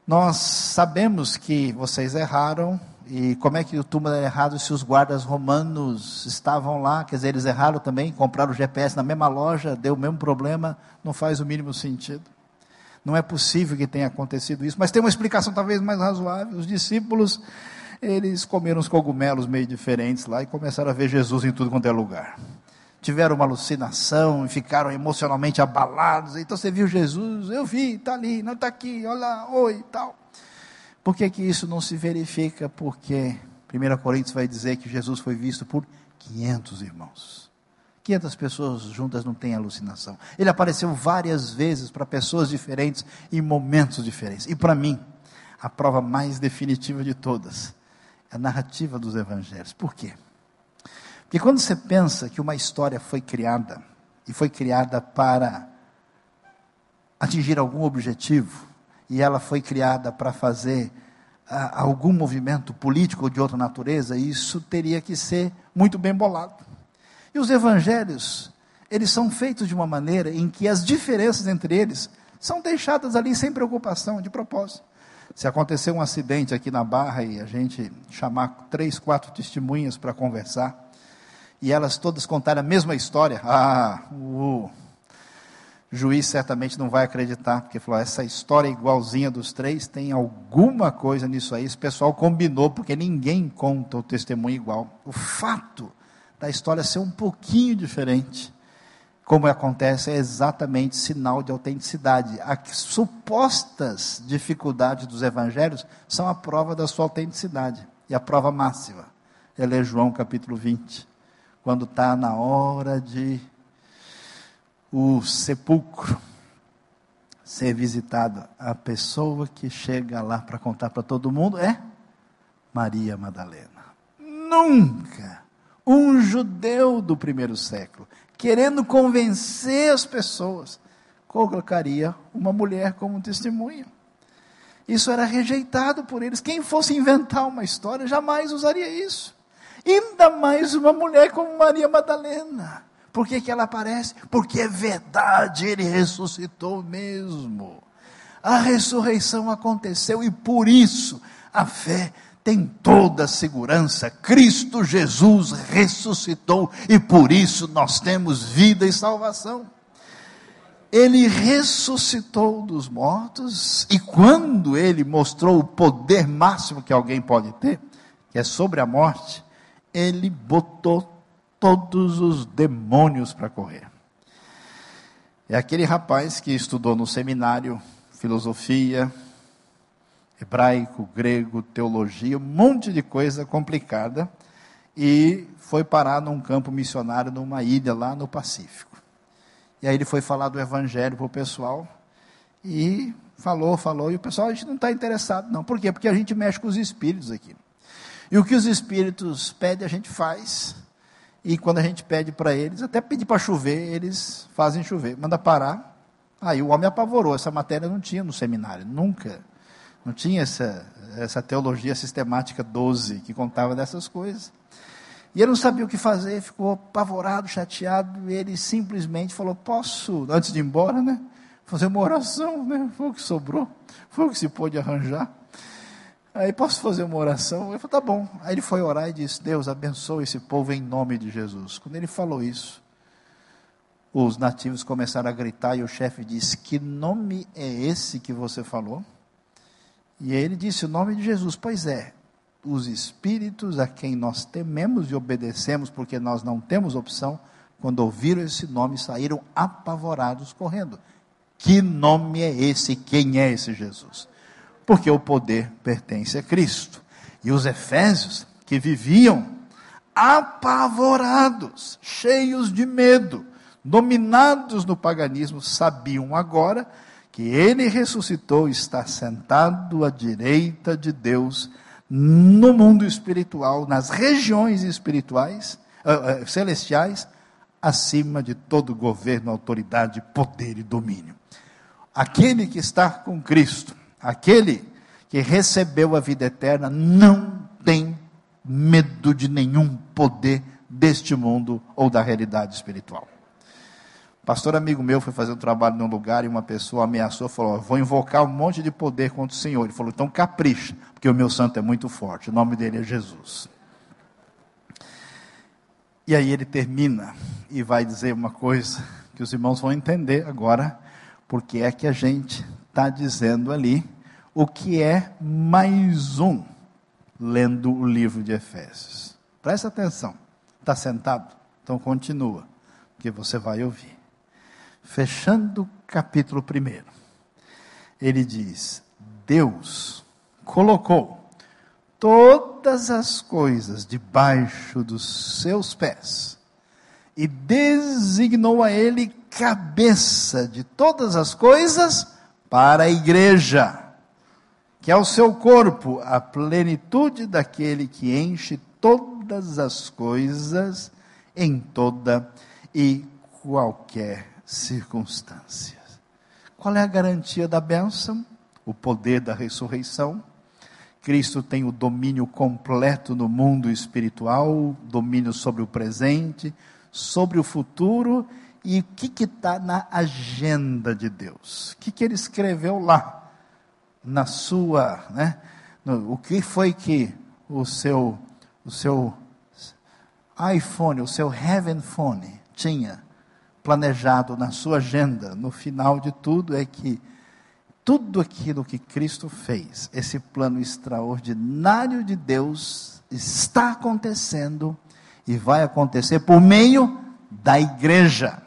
Nós sabemos que vocês erraram, e como é que o túmulo era errado se os guardas romanos estavam lá? Quer dizer, eles erraram também, compraram o GPS na mesma loja, deu o mesmo problema, não faz o mínimo sentido. Não é possível que tenha acontecido isso, mas tem uma explicação talvez mais razoável. Os discípulos, eles comeram uns cogumelos meio diferentes lá e começaram a ver Jesus em tudo quanto é lugar. Tiveram uma alucinação e ficaram emocionalmente abalados. Então você viu Jesus? Eu vi, está ali, não está aqui, olha lá, oi e tal. Por que, que isso não se verifica? Porque, 1 Coríntios vai dizer que Jesus foi visto por 500 irmãos. 500 pessoas juntas não têm alucinação. Ele apareceu várias vezes para pessoas diferentes em momentos diferentes. E para mim, a prova mais definitiva de todas é a narrativa dos evangelhos. Por quê? Porque quando você pensa que uma história foi criada, e foi criada para atingir algum objetivo, e ela foi criada para fazer ah, algum movimento político ou de outra natureza, isso teria que ser muito bem bolado. E os evangelhos, eles são feitos de uma maneira em que as diferenças entre eles são deixadas ali sem preocupação, de propósito. Se acontecer um acidente aqui na Barra e a gente chamar três, quatro testemunhas para conversar, e elas todas contarem a mesma história, ah, o juiz certamente não vai acreditar, porque falou: essa história igualzinha dos três tem alguma coisa nisso aí. Esse pessoal combinou, porque ninguém conta o testemunho igual. O fato da história ser um pouquinho diferente, como acontece, é exatamente sinal de autenticidade. As supostas dificuldades dos evangelhos são a prova da sua autenticidade. E a prova máxima é ler João capítulo 20 quando está na hora de o sepulcro ser visitado, a pessoa que chega lá para contar para todo mundo é Maria Madalena. Nunca um judeu do primeiro século, querendo convencer as pessoas, colocaria uma mulher como testemunha. Isso era rejeitado por eles. Quem fosse inventar uma história jamais usaria isso. Ainda mais uma mulher como Maria Madalena. Por que, que ela aparece? Porque é verdade, ele ressuscitou mesmo. A ressurreição aconteceu e por isso a fé tem toda a segurança. Cristo Jesus ressuscitou e por isso nós temos vida e salvação. Ele ressuscitou dos mortos e quando ele mostrou o poder máximo que alguém pode ter, que é sobre a morte, ele botou todos os demônios para correr. É aquele rapaz que estudou no seminário filosofia, hebraico, grego, teologia, um monte de coisa complicada, e foi parar num campo missionário numa ilha lá no Pacífico. E aí ele foi falar do evangelho para o pessoal, e falou, falou, e o pessoal, a gente não está interessado, não. Por quê? Porque a gente mexe com os espíritos aqui. E o que os espíritos pedem, a gente faz. E quando a gente pede para eles, até pedir para chover, eles fazem chover. Manda parar. Aí o homem apavorou. Essa matéria não tinha no seminário, nunca. Não tinha essa, essa teologia sistemática 12 que contava dessas coisas. E ele não sabia o que fazer, ficou apavorado, chateado. E ele simplesmente falou: Posso, antes de ir embora, né? Fazer uma oração, né? Foi o que sobrou, foi o que se pôde arranjar. Aí posso fazer uma oração? Eu falei, tá bom. Aí ele foi orar e disse: Deus, abençoe esse povo em nome de Jesus. Quando ele falou isso, os nativos começaram a gritar e o chefe disse: Que nome é esse que você falou? E ele disse: O nome de Jesus. Pois é, os espíritos a quem nós tememos e obedecemos, porque nós não temos opção, quando ouviram esse nome, saíram apavorados correndo. Que nome é esse? Quem é esse Jesus? Porque o poder pertence a Cristo. E os efésios, que viviam apavorados, cheios de medo, dominados no paganismo, sabiam agora que ele ressuscitou e está sentado à direita de Deus no mundo espiritual, nas regiões espirituais, uh, uh, celestiais, acima de todo governo, autoridade, poder e domínio. Aquele que está com Cristo Aquele que recebeu a vida eterna não tem medo de nenhum poder deste mundo ou da realidade espiritual. pastor amigo meu foi fazer um trabalho num lugar e uma pessoa ameaçou, falou: Vou invocar um monte de poder contra o Senhor. Ele falou: Então capricha, porque o meu santo é muito forte. O nome dele é Jesus. E aí ele termina e vai dizer uma coisa que os irmãos vão entender agora, porque é que a gente está dizendo ali o que é mais um lendo o livro de Efésios. Presta atenção. Está sentado? Então continua, que você vai ouvir. Fechando o capítulo primeiro, ele diz: Deus colocou todas as coisas debaixo dos seus pés e designou a ele cabeça de todas as coisas para a igreja, que é o seu corpo, a plenitude daquele que enche todas as coisas em toda e qualquer circunstância. Qual é a garantia da bênção? O poder da ressurreição. Cristo tem o domínio completo no mundo espiritual, domínio sobre o presente, sobre o futuro e o que está na agenda de Deus. O que, que ele escreveu lá, na sua, né? No, o que foi que o seu, o seu iPhone, o seu Heaven Phone tinha planejado na sua agenda, no final de tudo, é que tudo aquilo que Cristo fez, esse plano extraordinário de Deus, está acontecendo e vai acontecer por meio da igreja.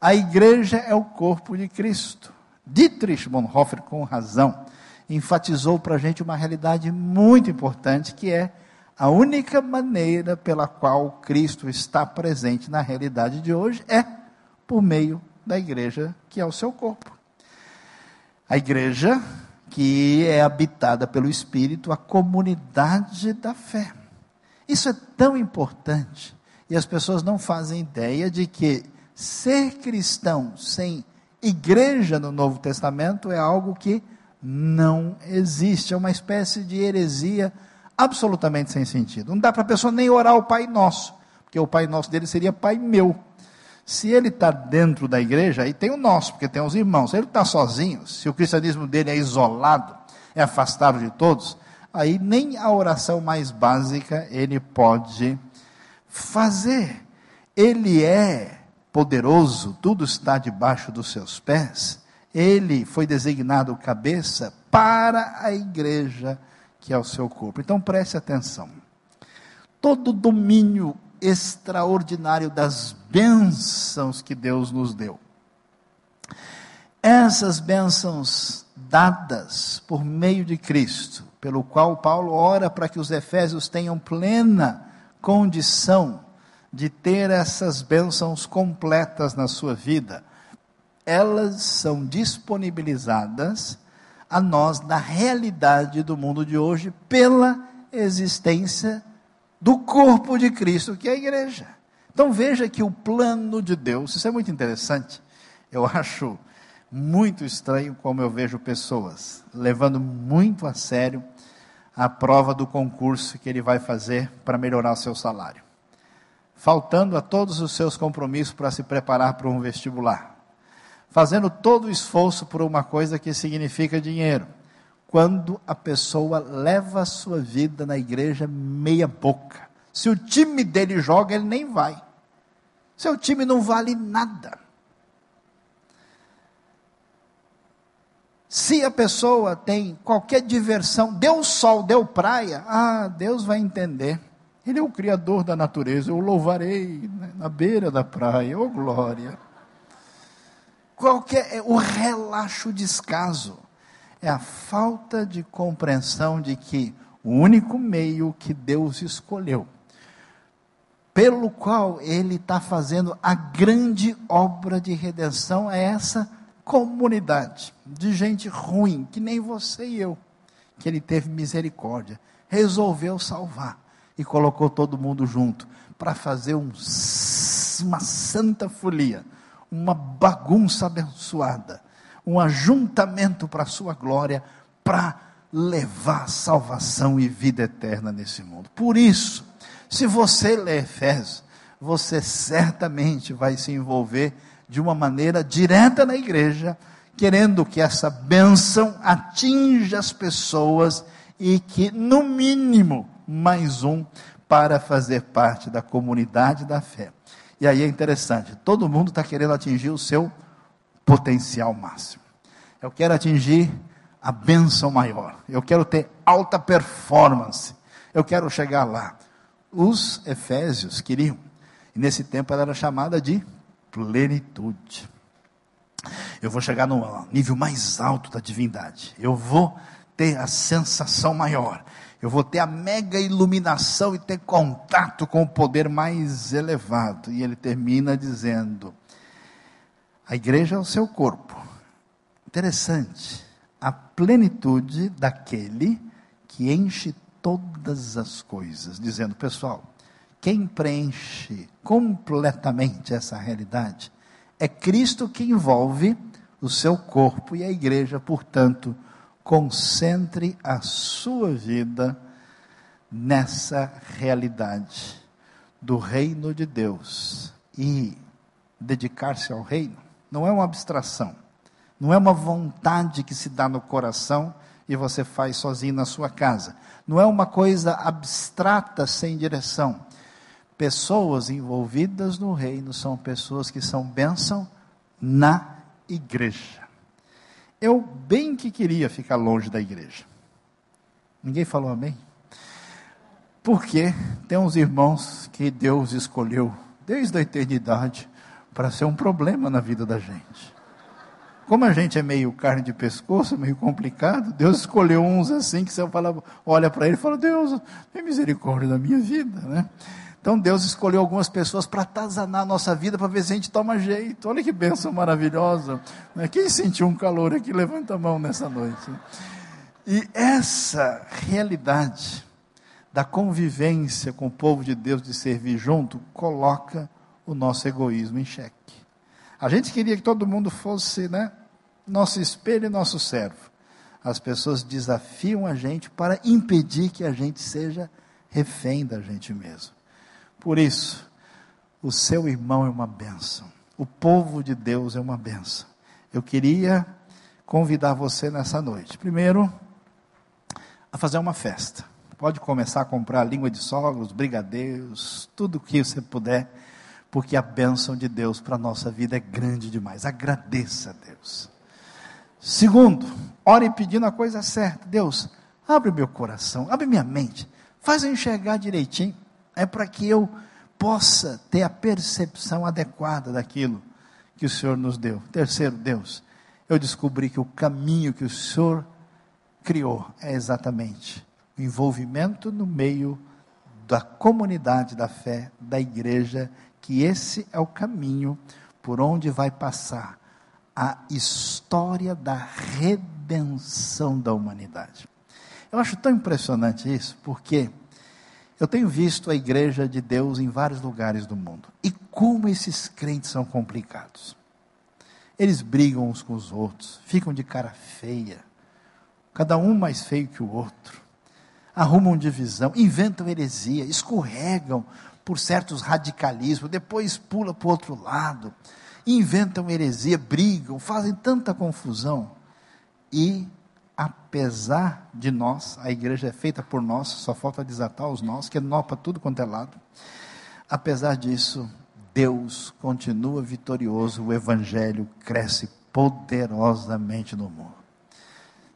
A igreja é o corpo de Cristo. Dietrich Bonhoeffer, com razão, enfatizou para a gente uma realidade muito importante, que é a única maneira pela qual Cristo está presente na realidade de hoje é por meio da igreja, que é o seu corpo. A igreja que é habitada pelo Espírito, a comunidade da fé. Isso é tão importante e as pessoas não fazem ideia de que ser cristão sem igreja no Novo Testamento é algo que não existe, é uma espécie de heresia absolutamente sem sentido. Não dá para a pessoa nem orar o Pai Nosso, porque o Pai Nosso dele seria Pai meu. Se ele está dentro da igreja, aí tem o nosso, porque tem os irmãos. Se ele está sozinho, se o cristianismo dele é isolado, é afastado de todos, aí nem a oração mais básica ele pode fazer. Ele é poderoso, tudo está debaixo dos seus pés. Ele foi designado cabeça para a igreja que é o seu corpo. Então preste atenção. Todo domínio extraordinário das bênçãos que Deus nos deu. Essas bênçãos dadas por meio de Cristo, pelo qual Paulo ora para que os efésios tenham plena condição de ter essas bênçãos completas na sua vida, elas são disponibilizadas a nós na realidade do mundo de hoje pela existência do corpo de Cristo, que é a igreja. Então veja que o plano de Deus, isso é muito interessante. Eu acho muito estranho como eu vejo pessoas levando muito a sério a prova do concurso que ele vai fazer para melhorar o seu salário. Faltando a todos os seus compromissos para se preparar para um vestibular. Fazendo todo o esforço por uma coisa que significa dinheiro. Quando a pessoa leva a sua vida na igreja meia boca. Se o time dele joga, ele nem vai. Seu time não vale nada. Se a pessoa tem qualquer diversão, deu sol, deu praia, ah, Deus vai entender. Ele é o Criador da natureza, eu louvarei na beira da praia, oh glória. Qualquer, é o relaxo descaso é a falta de compreensão de que o único meio que Deus escolheu, pelo qual Ele está fazendo a grande obra de redenção, é essa comunidade de gente ruim, que nem você e eu, que ele teve misericórdia, resolveu salvar e colocou todo mundo junto para fazer um, uma santa folia, uma bagunça abençoada, um ajuntamento para a sua glória, para levar salvação e vida eterna nesse mundo. Por isso, se você lê Efésios, você certamente vai se envolver de uma maneira direta na igreja, querendo que essa bênção atinja as pessoas e que, no mínimo, mais um para fazer parte da comunidade da fé. E aí é interessante, todo mundo está querendo atingir o seu potencial máximo. Eu quero atingir a bênção maior. Eu quero ter alta performance. Eu quero chegar lá. Os efésios queriam. E nesse tempo ela era chamada de plenitude. Eu vou chegar no nível mais alto da divindade. Eu vou ter a sensação maior. Eu vou ter a mega iluminação e ter contato com o poder mais elevado. E ele termina dizendo: a igreja é o seu corpo. Interessante. A plenitude daquele que enche todas as coisas. Dizendo, pessoal, quem preenche completamente essa realidade é Cristo que envolve o seu corpo e a igreja, portanto, concentre a sua vida nessa realidade do reino de Deus e dedicar-se ao reino não é uma abstração, não é uma vontade que se dá no coração e você faz sozinho na sua casa, não é uma coisa abstrata sem direção. Pessoas envolvidas no reino são pessoas que são bênção na igreja. Eu bem que queria ficar longe da igreja. Ninguém falou amém? Porque tem uns irmãos que Deus escolheu desde a eternidade para ser um problema na vida da gente. Como a gente é meio carne de pescoço, meio complicado, Deus escolheu uns assim que você fala, olha para ele e fala: Deus, tem misericórdia da minha vida, né? Então Deus escolheu algumas pessoas para atazanar a nossa vida, para ver se a gente toma jeito. Olha que bênção maravilhosa. Né? Quem sentiu um calor aqui, levanta a mão nessa noite. E essa realidade da convivência com o povo de Deus, de servir junto, coloca o nosso egoísmo em xeque. A gente queria que todo mundo fosse né, nosso espelho e nosso servo. As pessoas desafiam a gente para impedir que a gente seja refém da gente mesmo. Por isso, o seu irmão é uma benção. O povo de Deus é uma benção. Eu queria convidar você nessa noite. Primeiro, a fazer uma festa. Pode começar a comprar língua de sogros, brigadeiros, tudo o que você puder, porque a bênção de Deus para a nossa vida é grande demais. Agradeça a Deus. Segundo, ore pedindo a coisa certa. Deus, abre meu coração, abre minha mente, faz eu enxergar direitinho é para que eu possa ter a percepção adequada daquilo que o Senhor nos deu. Terceiro, Deus, eu descobri que o caminho que o Senhor criou é exatamente o envolvimento no meio da comunidade da fé, da igreja, que esse é o caminho por onde vai passar a história da redenção da humanidade. Eu acho tão impressionante isso, porque eu tenho visto a igreja de Deus em vários lugares do mundo. E como esses crentes são complicados. Eles brigam uns com os outros, ficam de cara feia, cada um mais feio que o outro. Arrumam divisão, inventam heresia, escorregam por certos radicalismos, depois pula para o outro lado, inventam heresia, brigam, fazem tanta confusão. E apesar de nós, a igreja é feita por nós, só falta desatar os nós, que é nó para tudo quanto é lado. Apesar disso, Deus continua vitorioso, o evangelho cresce poderosamente no mundo.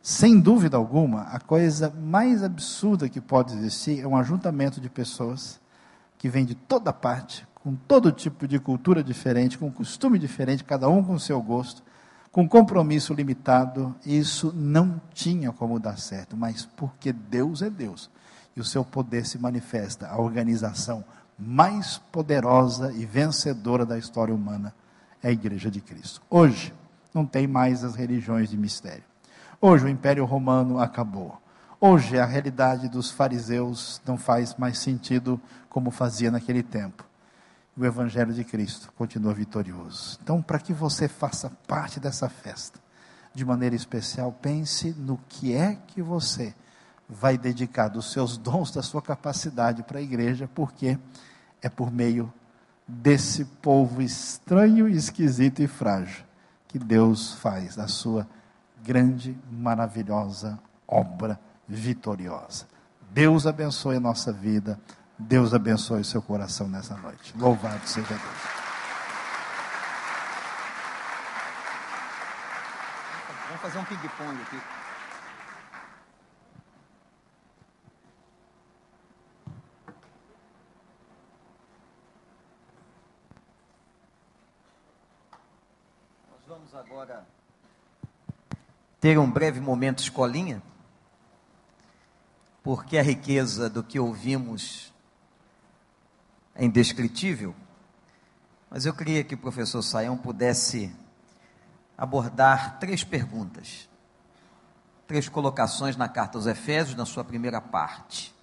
Sem dúvida alguma, a coisa mais absurda que pode existir é um ajuntamento de pessoas que vêm de toda parte, com todo tipo de cultura diferente, com costume diferente, cada um com seu gosto, com compromisso limitado, isso não tinha como dar certo, mas porque Deus é Deus e o seu poder se manifesta, a organização mais poderosa e vencedora da história humana é a Igreja de Cristo. Hoje, não tem mais as religiões de mistério. Hoje, o Império Romano acabou. Hoje, a realidade dos fariseus não faz mais sentido como fazia naquele tempo o Evangelho de Cristo continua vitorioso. Então, para que você faça parte dessa festa, de maneira especial, pense no que é que você vai dedicar dos seus dons, da sua capacidade para a igreja, porque é por meio desse povo estranho, esquisito e frágil que Deus faz a sua grande, maravilhosa obra vitoriosa. Deus abençoe a nossa vida. Deus abençoe seu coração nessa noite. Louvado seja Deus. Vamos fazer um ping-pong aqui. Nós vamos agora ter um breve momento escolinha. porque a riqueza do que ouvimos é indescritível. Mas eu queria que o professor Saião pudesse abordar três perguntas, três colocações na carta aos Efésios, na sua primeira parte.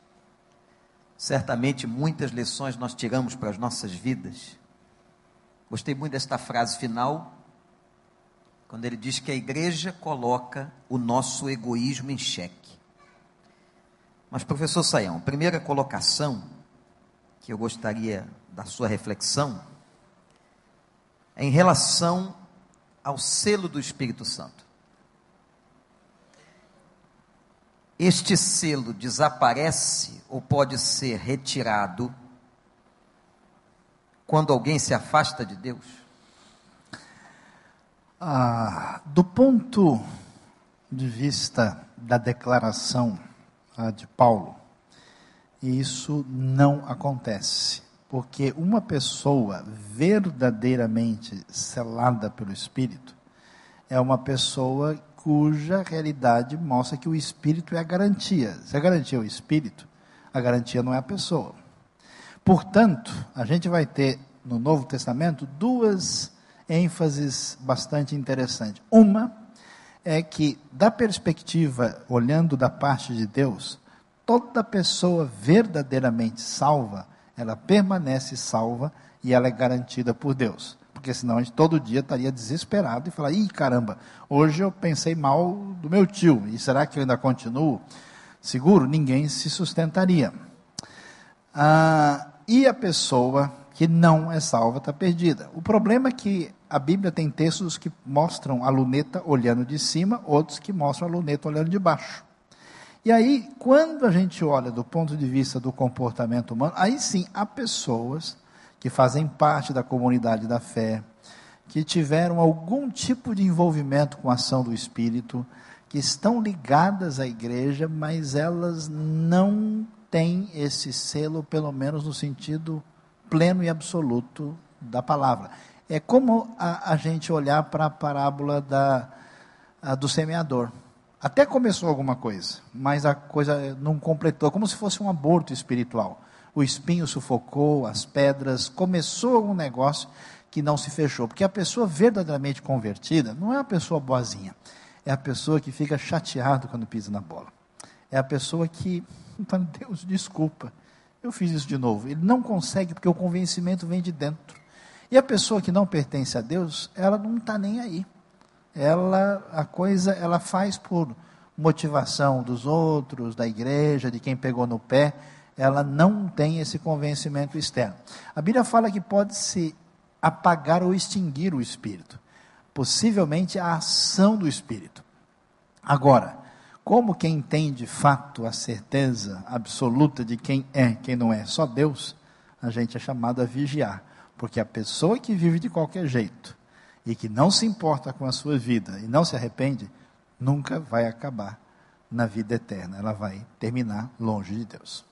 Certamente muitas lições nós tiramos para as nossas vidas. Gostei muito desta frase final, quando ele diz que a igreja coloca o nosso egoísmo em xeque. Mas, professor Saião, primeira colocação que eu gostaria da sua reflexão é em relação ao selo do Espírito Santo. Este selo desaparece ou pode ser retirado quando alguém se afasta de Deus? Ah, do ponto de vista da declaração ah, de Paulo, isso não acontece. Porque uma pessoa verdadeiramente selada pelo Espírito é uma pessoa cuja realidade mostra que o Espírito é a garantia. Se a garantia é o Espírito, a garantia não é a pessoa. Portanto, a gente vai ter no Novo Testamento duas ênfases bastante interessantes. Uma é que, da perspectiva, olhando da parte de Deus, toda pessoa verdadeiramente salva, ela permanece salva e ela é garantida por Deus. Porque senão a gente todo dia estaria desesperado e falar: ih, caramba, hoje eu pensei mal do meu tio, e será que eu ainda continuo seguro? Ninguém se sustentaria. Ah, e a pessoa que não é salva está perdida. O problema é que a Bíblia tem textos que mostram a luneta olhando de cima, outros que mostram a luneta olhando de baixo. E aí, quando a gente olha do ponto de vista do comportamento humano, aí sim há pessoas que fazem parte da comunidade da fé, que tiveram algum tipo de envolvimento com a ação do Espírito, que estão ligadas à igreja, mas elas não têm esse selo, pelo menos no sentido pleno e absoluto da palavra. É como a, a gente olhar para a parábola da, a, do semeador. Até começou alguma coisa, mas a coisa não completou, como se fosse um aborto espiritual. O espinho sufocou, as pedras, começou um negócio que não se fechou. Porque a pessoa verdadeiramente convertida não é a pessoa boazinha, é a pessoa que fica chateado quando pisa na bola. É a pessoa que fala, Deus, desculpa, eu fiz isso de novo. Ele não consegue porque o convencimento vem de dentro. E a pessoa que não pertence a Deus, ela não está nem aí. Ela, a coisa, ela faz por motivação dos outros, da igreja, de quem pegou no pé. Ela não tem esse convencimento externo. A Bíblia fala que pode se apagar ou extinguir o espírito. Possivelmente a ação do espírito. Agora, como quem tem de fato a certeza absoluta de quem é, quem não é, só Deus, a gente é chamado a vigiar. Porque a pessoa que vive de qualquer jeito e que não se importa com a sua vida e não se arrepende, nunca vai acabar na vida eterna. Ela vai terminar longe de Deus.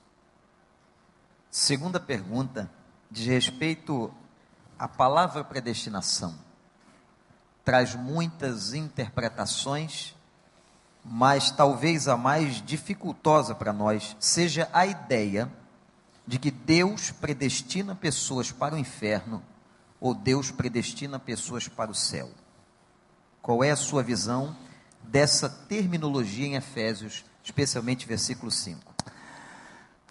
Segunda pergunta, diz respeito à palavra predestinação. Traz muitas interpretações mas talvez a mais dificultosa para nós seja a ideia de que Deus predestina pessoas para o inferno ou Deus predestina pessoas para o céu. Qual é a sua visão dessa terminologia em Efésios, especialmente versículo 5?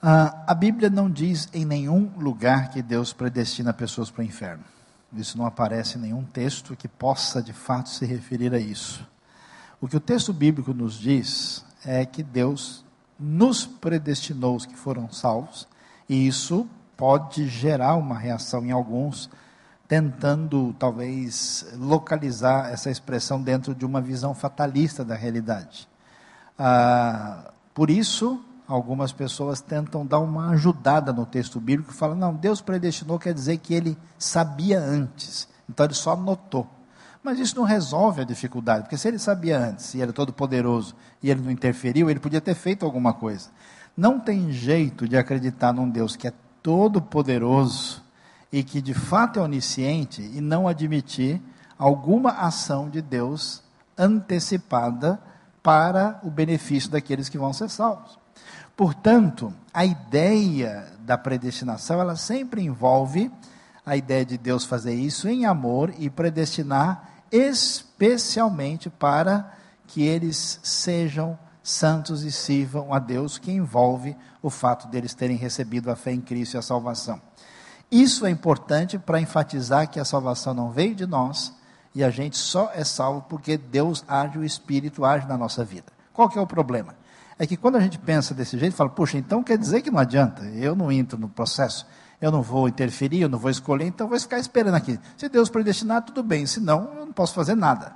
Ah, a Bíblia não diz em nenhum lugar que Deus predestina pessoas para o inferno. Isso não aparece em nenhum texto que possa de fato se referir a isso. O que o texto bíblico nos diz é que Deus nos predestinou os que foram salvos, e isso pode gerar uma reação em alguns, tentando talvez localizar essa expressão dentro de uma visão fatalista da realidade. Ah, por isso, algumas pessoas tentam dar uma ajudada no texto bíblico, falam, não, Deus predestinou quer dizer que ele sabia antes, então ele só notou. Mas isso não resolve a dificuldade, porque se ele sabia antes, e era todo poderoso, e ele não interferiu, ele podia ter feito alguma coisa. Não tem jeito de acreditar num Deus que é todo poderoso e que de fato é onisciente e não admitir alguma ação de Deus antecipada para o benefício daqueles que vão ser salvos. Portanto, a ideia da predestinação, ela sempre envolve a ideia de Deus fazer isso em amor e predestinar especialmente para que eles sejam santos e sirvam a Deus, que envolve o fato deles terem recebido a fé em Cristo e a salvação. Isso é importante para enfatizar que a salvação não veio de nós e a gente só é salvo porque Deus age, o Espírito age na nossa vida. Qual que é o problema? É que quando a gente pensa desse jeito, fala, puxa, então quer dizer que não adianta, eu não entro no processo, eu não vou interferir, eu não vou escolher, então vou ficar esperando aqui. Se Deus predestinar, tudo bem, se não, eu não posso fazer nada.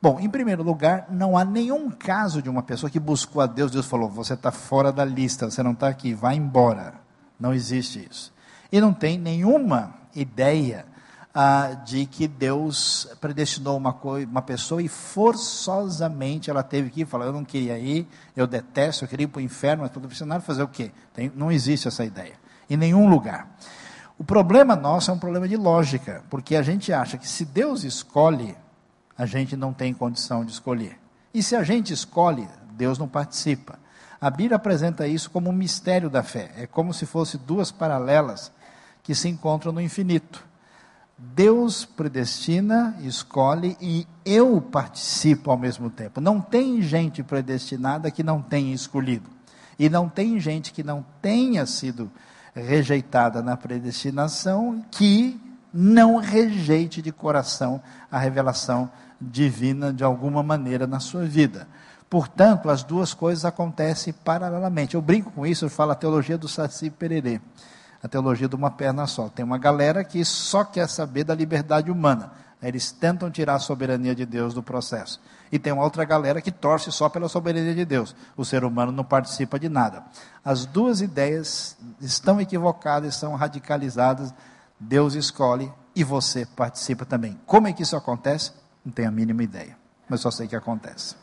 Bom, em primeiro lugar, não há nenhum caso de uma pessoa que buscou a Deus, Deus falou, você está fora da lista, você não está aqui, vai embora. Não existe isso. E não tem nenhuma ideia ah, de que Deus predestinou uma, uma pessoa e forçosamente ela teve que ir, falar, eu não queria ir, eu detesto, eu queria ir para o inferno, mas estou precisando fazer o quê? Tem, não existe essa ideia, em nenhum lugar. O problema nosso é um problema de lógica, porque a gente acha que se Deus escolhe, a gente não tem condição de escolher. E se a gente escolhe, Deus não participa. A Bíblia apresenta isso como um mistério da fé. É como se fosse duas paralelas que se encontram no infinito. Deus predestina, escolhe e eu participo ao mesmo tempo. Não tem gente predestinada que não tenha escolhido. E não tem gente que não tenha sido rejeitada na predestinação que não rejeite de coração a revelação divina de alguma maneira na sua vida. Portanto, as duas coisas acontecem paralelamente. Eu brinco com isso, eu falo a teologia do Saci Pererê a teologia de uma perna só. Tem uma galera que só quer saber da liberdade humana. Eles tentam tirar a soberania de Deus do processo. E tem uma outra galera que torce só pela soberania de Deus. O ser humano não participa de nada. As duas ideias estão equivocadas, estão radicalizadas. Deus escolhe e você participa também. Como é que isso acontece? Não tenho a mínima ideia, mas só sei que acontece.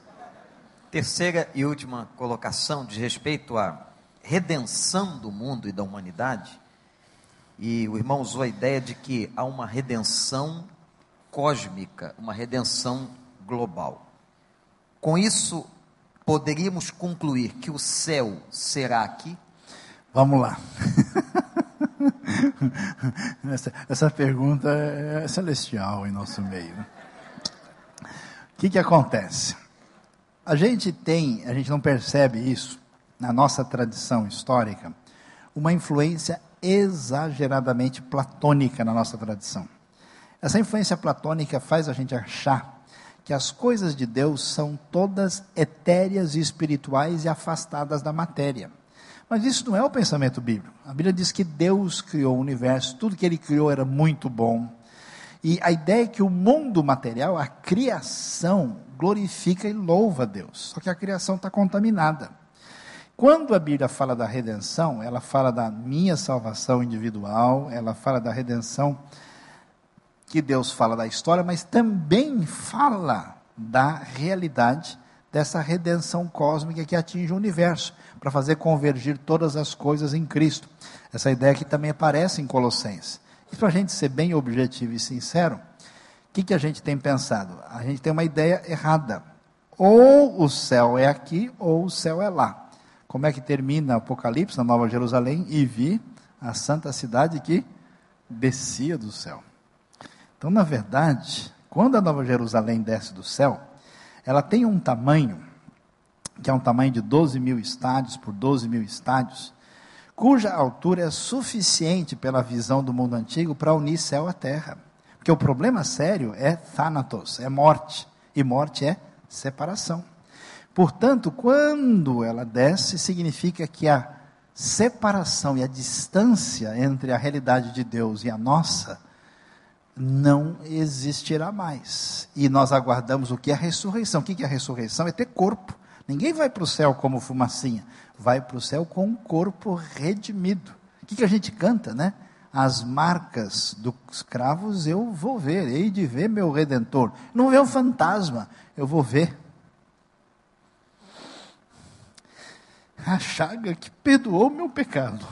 Terceira e última colocação de respeito à redenção do mundo e da humanidade e o irmão usou a ideia de que há uma redenção cósmica, uma redenção global. Com isso, poderíamos concluir que o céu será aqui? Vamos lá. essa, essa, pergunta é celestial em nosso meio. O que, que acontece? A gente tem, a gente não percebe isso na nossa tradição histórica, uma influência exageradamente platônica na nossa tradição. Essa influência platônica faz a gente achar que as coisas de Deus são todas etéreas e espirituais e afastadas da matéria. Mas isso não é o pensamento bíblico. A Bíblia diz que Deus criou o universo, tudo que ele criou era muito bom. E a ideia é que o mundo material, a criação, glorifica e louva a Deus. Só que a criação está contaminada. Quando a Bíblia fala da redenção, ela fala da minha salvação individual, ela fala da redenção que Deus fala da história, mas também fala da realidade dessa redenção cósmica que atinge o universo, para fazer convergir todas as coisas em Cristo. Essa ideia que também aparece em Colossenses. E para a gente ser bem objetivo e sincero, o que, que a gente tem pensado? A gente tem uma ideia errada. Ou o céu é aqui, ou o céu é lá. Como é que termina o Apocalipse na Nova Jerusalém? E vi a santa cidade que descia do céu. Então, na verdade, quando a Nova Jerusalém desce do céu, ela tem um tamanho, que é um tamanho de 12 mil estádios por 12 mil estádios, cuja altura é suficiente pela visão do mundo antigo para unir céu à terra. Porque o problema sério é Thanatos, é morte, e morte é separação. Portanto, quando ela desce, significa que a separação e a distância entre a realidade de Deus e a nossa não existirá mais. E nós aguardamos o que é a ressurreição. O que é a ressurreição? É ter corpo. Ninguém vai para o céu como fumacinha, vai para o céu com um corpo redimido. O que a gente canta, né? As marcas dos cravos eu vou ver, hei de ver meu redentor. Não é um fantasma, eu vou ver a chaga que perdoou meu pecado,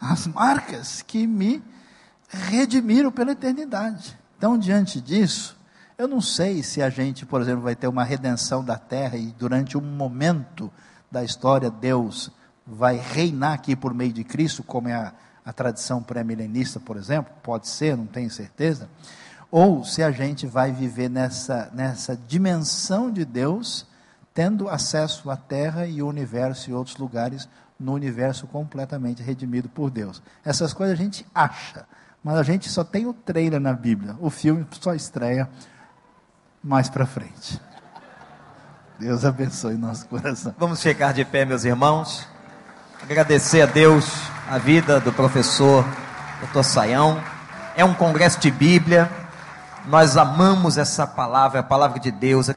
as marcas que me redimiram pela eternidade. Então, diante disso, eu não sei se a gente, por exemplo, vai ter uma redenção da terra e durante um momento da história Deus vai reinar aqui por meio de Cristo, como é a, a tradição pré-milenista, por exemplo, pode ser, não tenho certeza, ou se a gente vai viver nessa, nessa dimensão de Deus, tendo acesso à terra e o universo e outros lugares no universo completamente redimido por Deus. Essas coisas a gente acha, mas a gente só tem o trailer na Bíblia. O filme só estreia mais para frente. Deus abençoe nosso coração. Vamos chegar de pé, meus irmãos. Agradecer a Deus a vida do professor Dr. Saião. É um congresso de Bíblia. Nós amamos essa palavra, a palavra de Deus.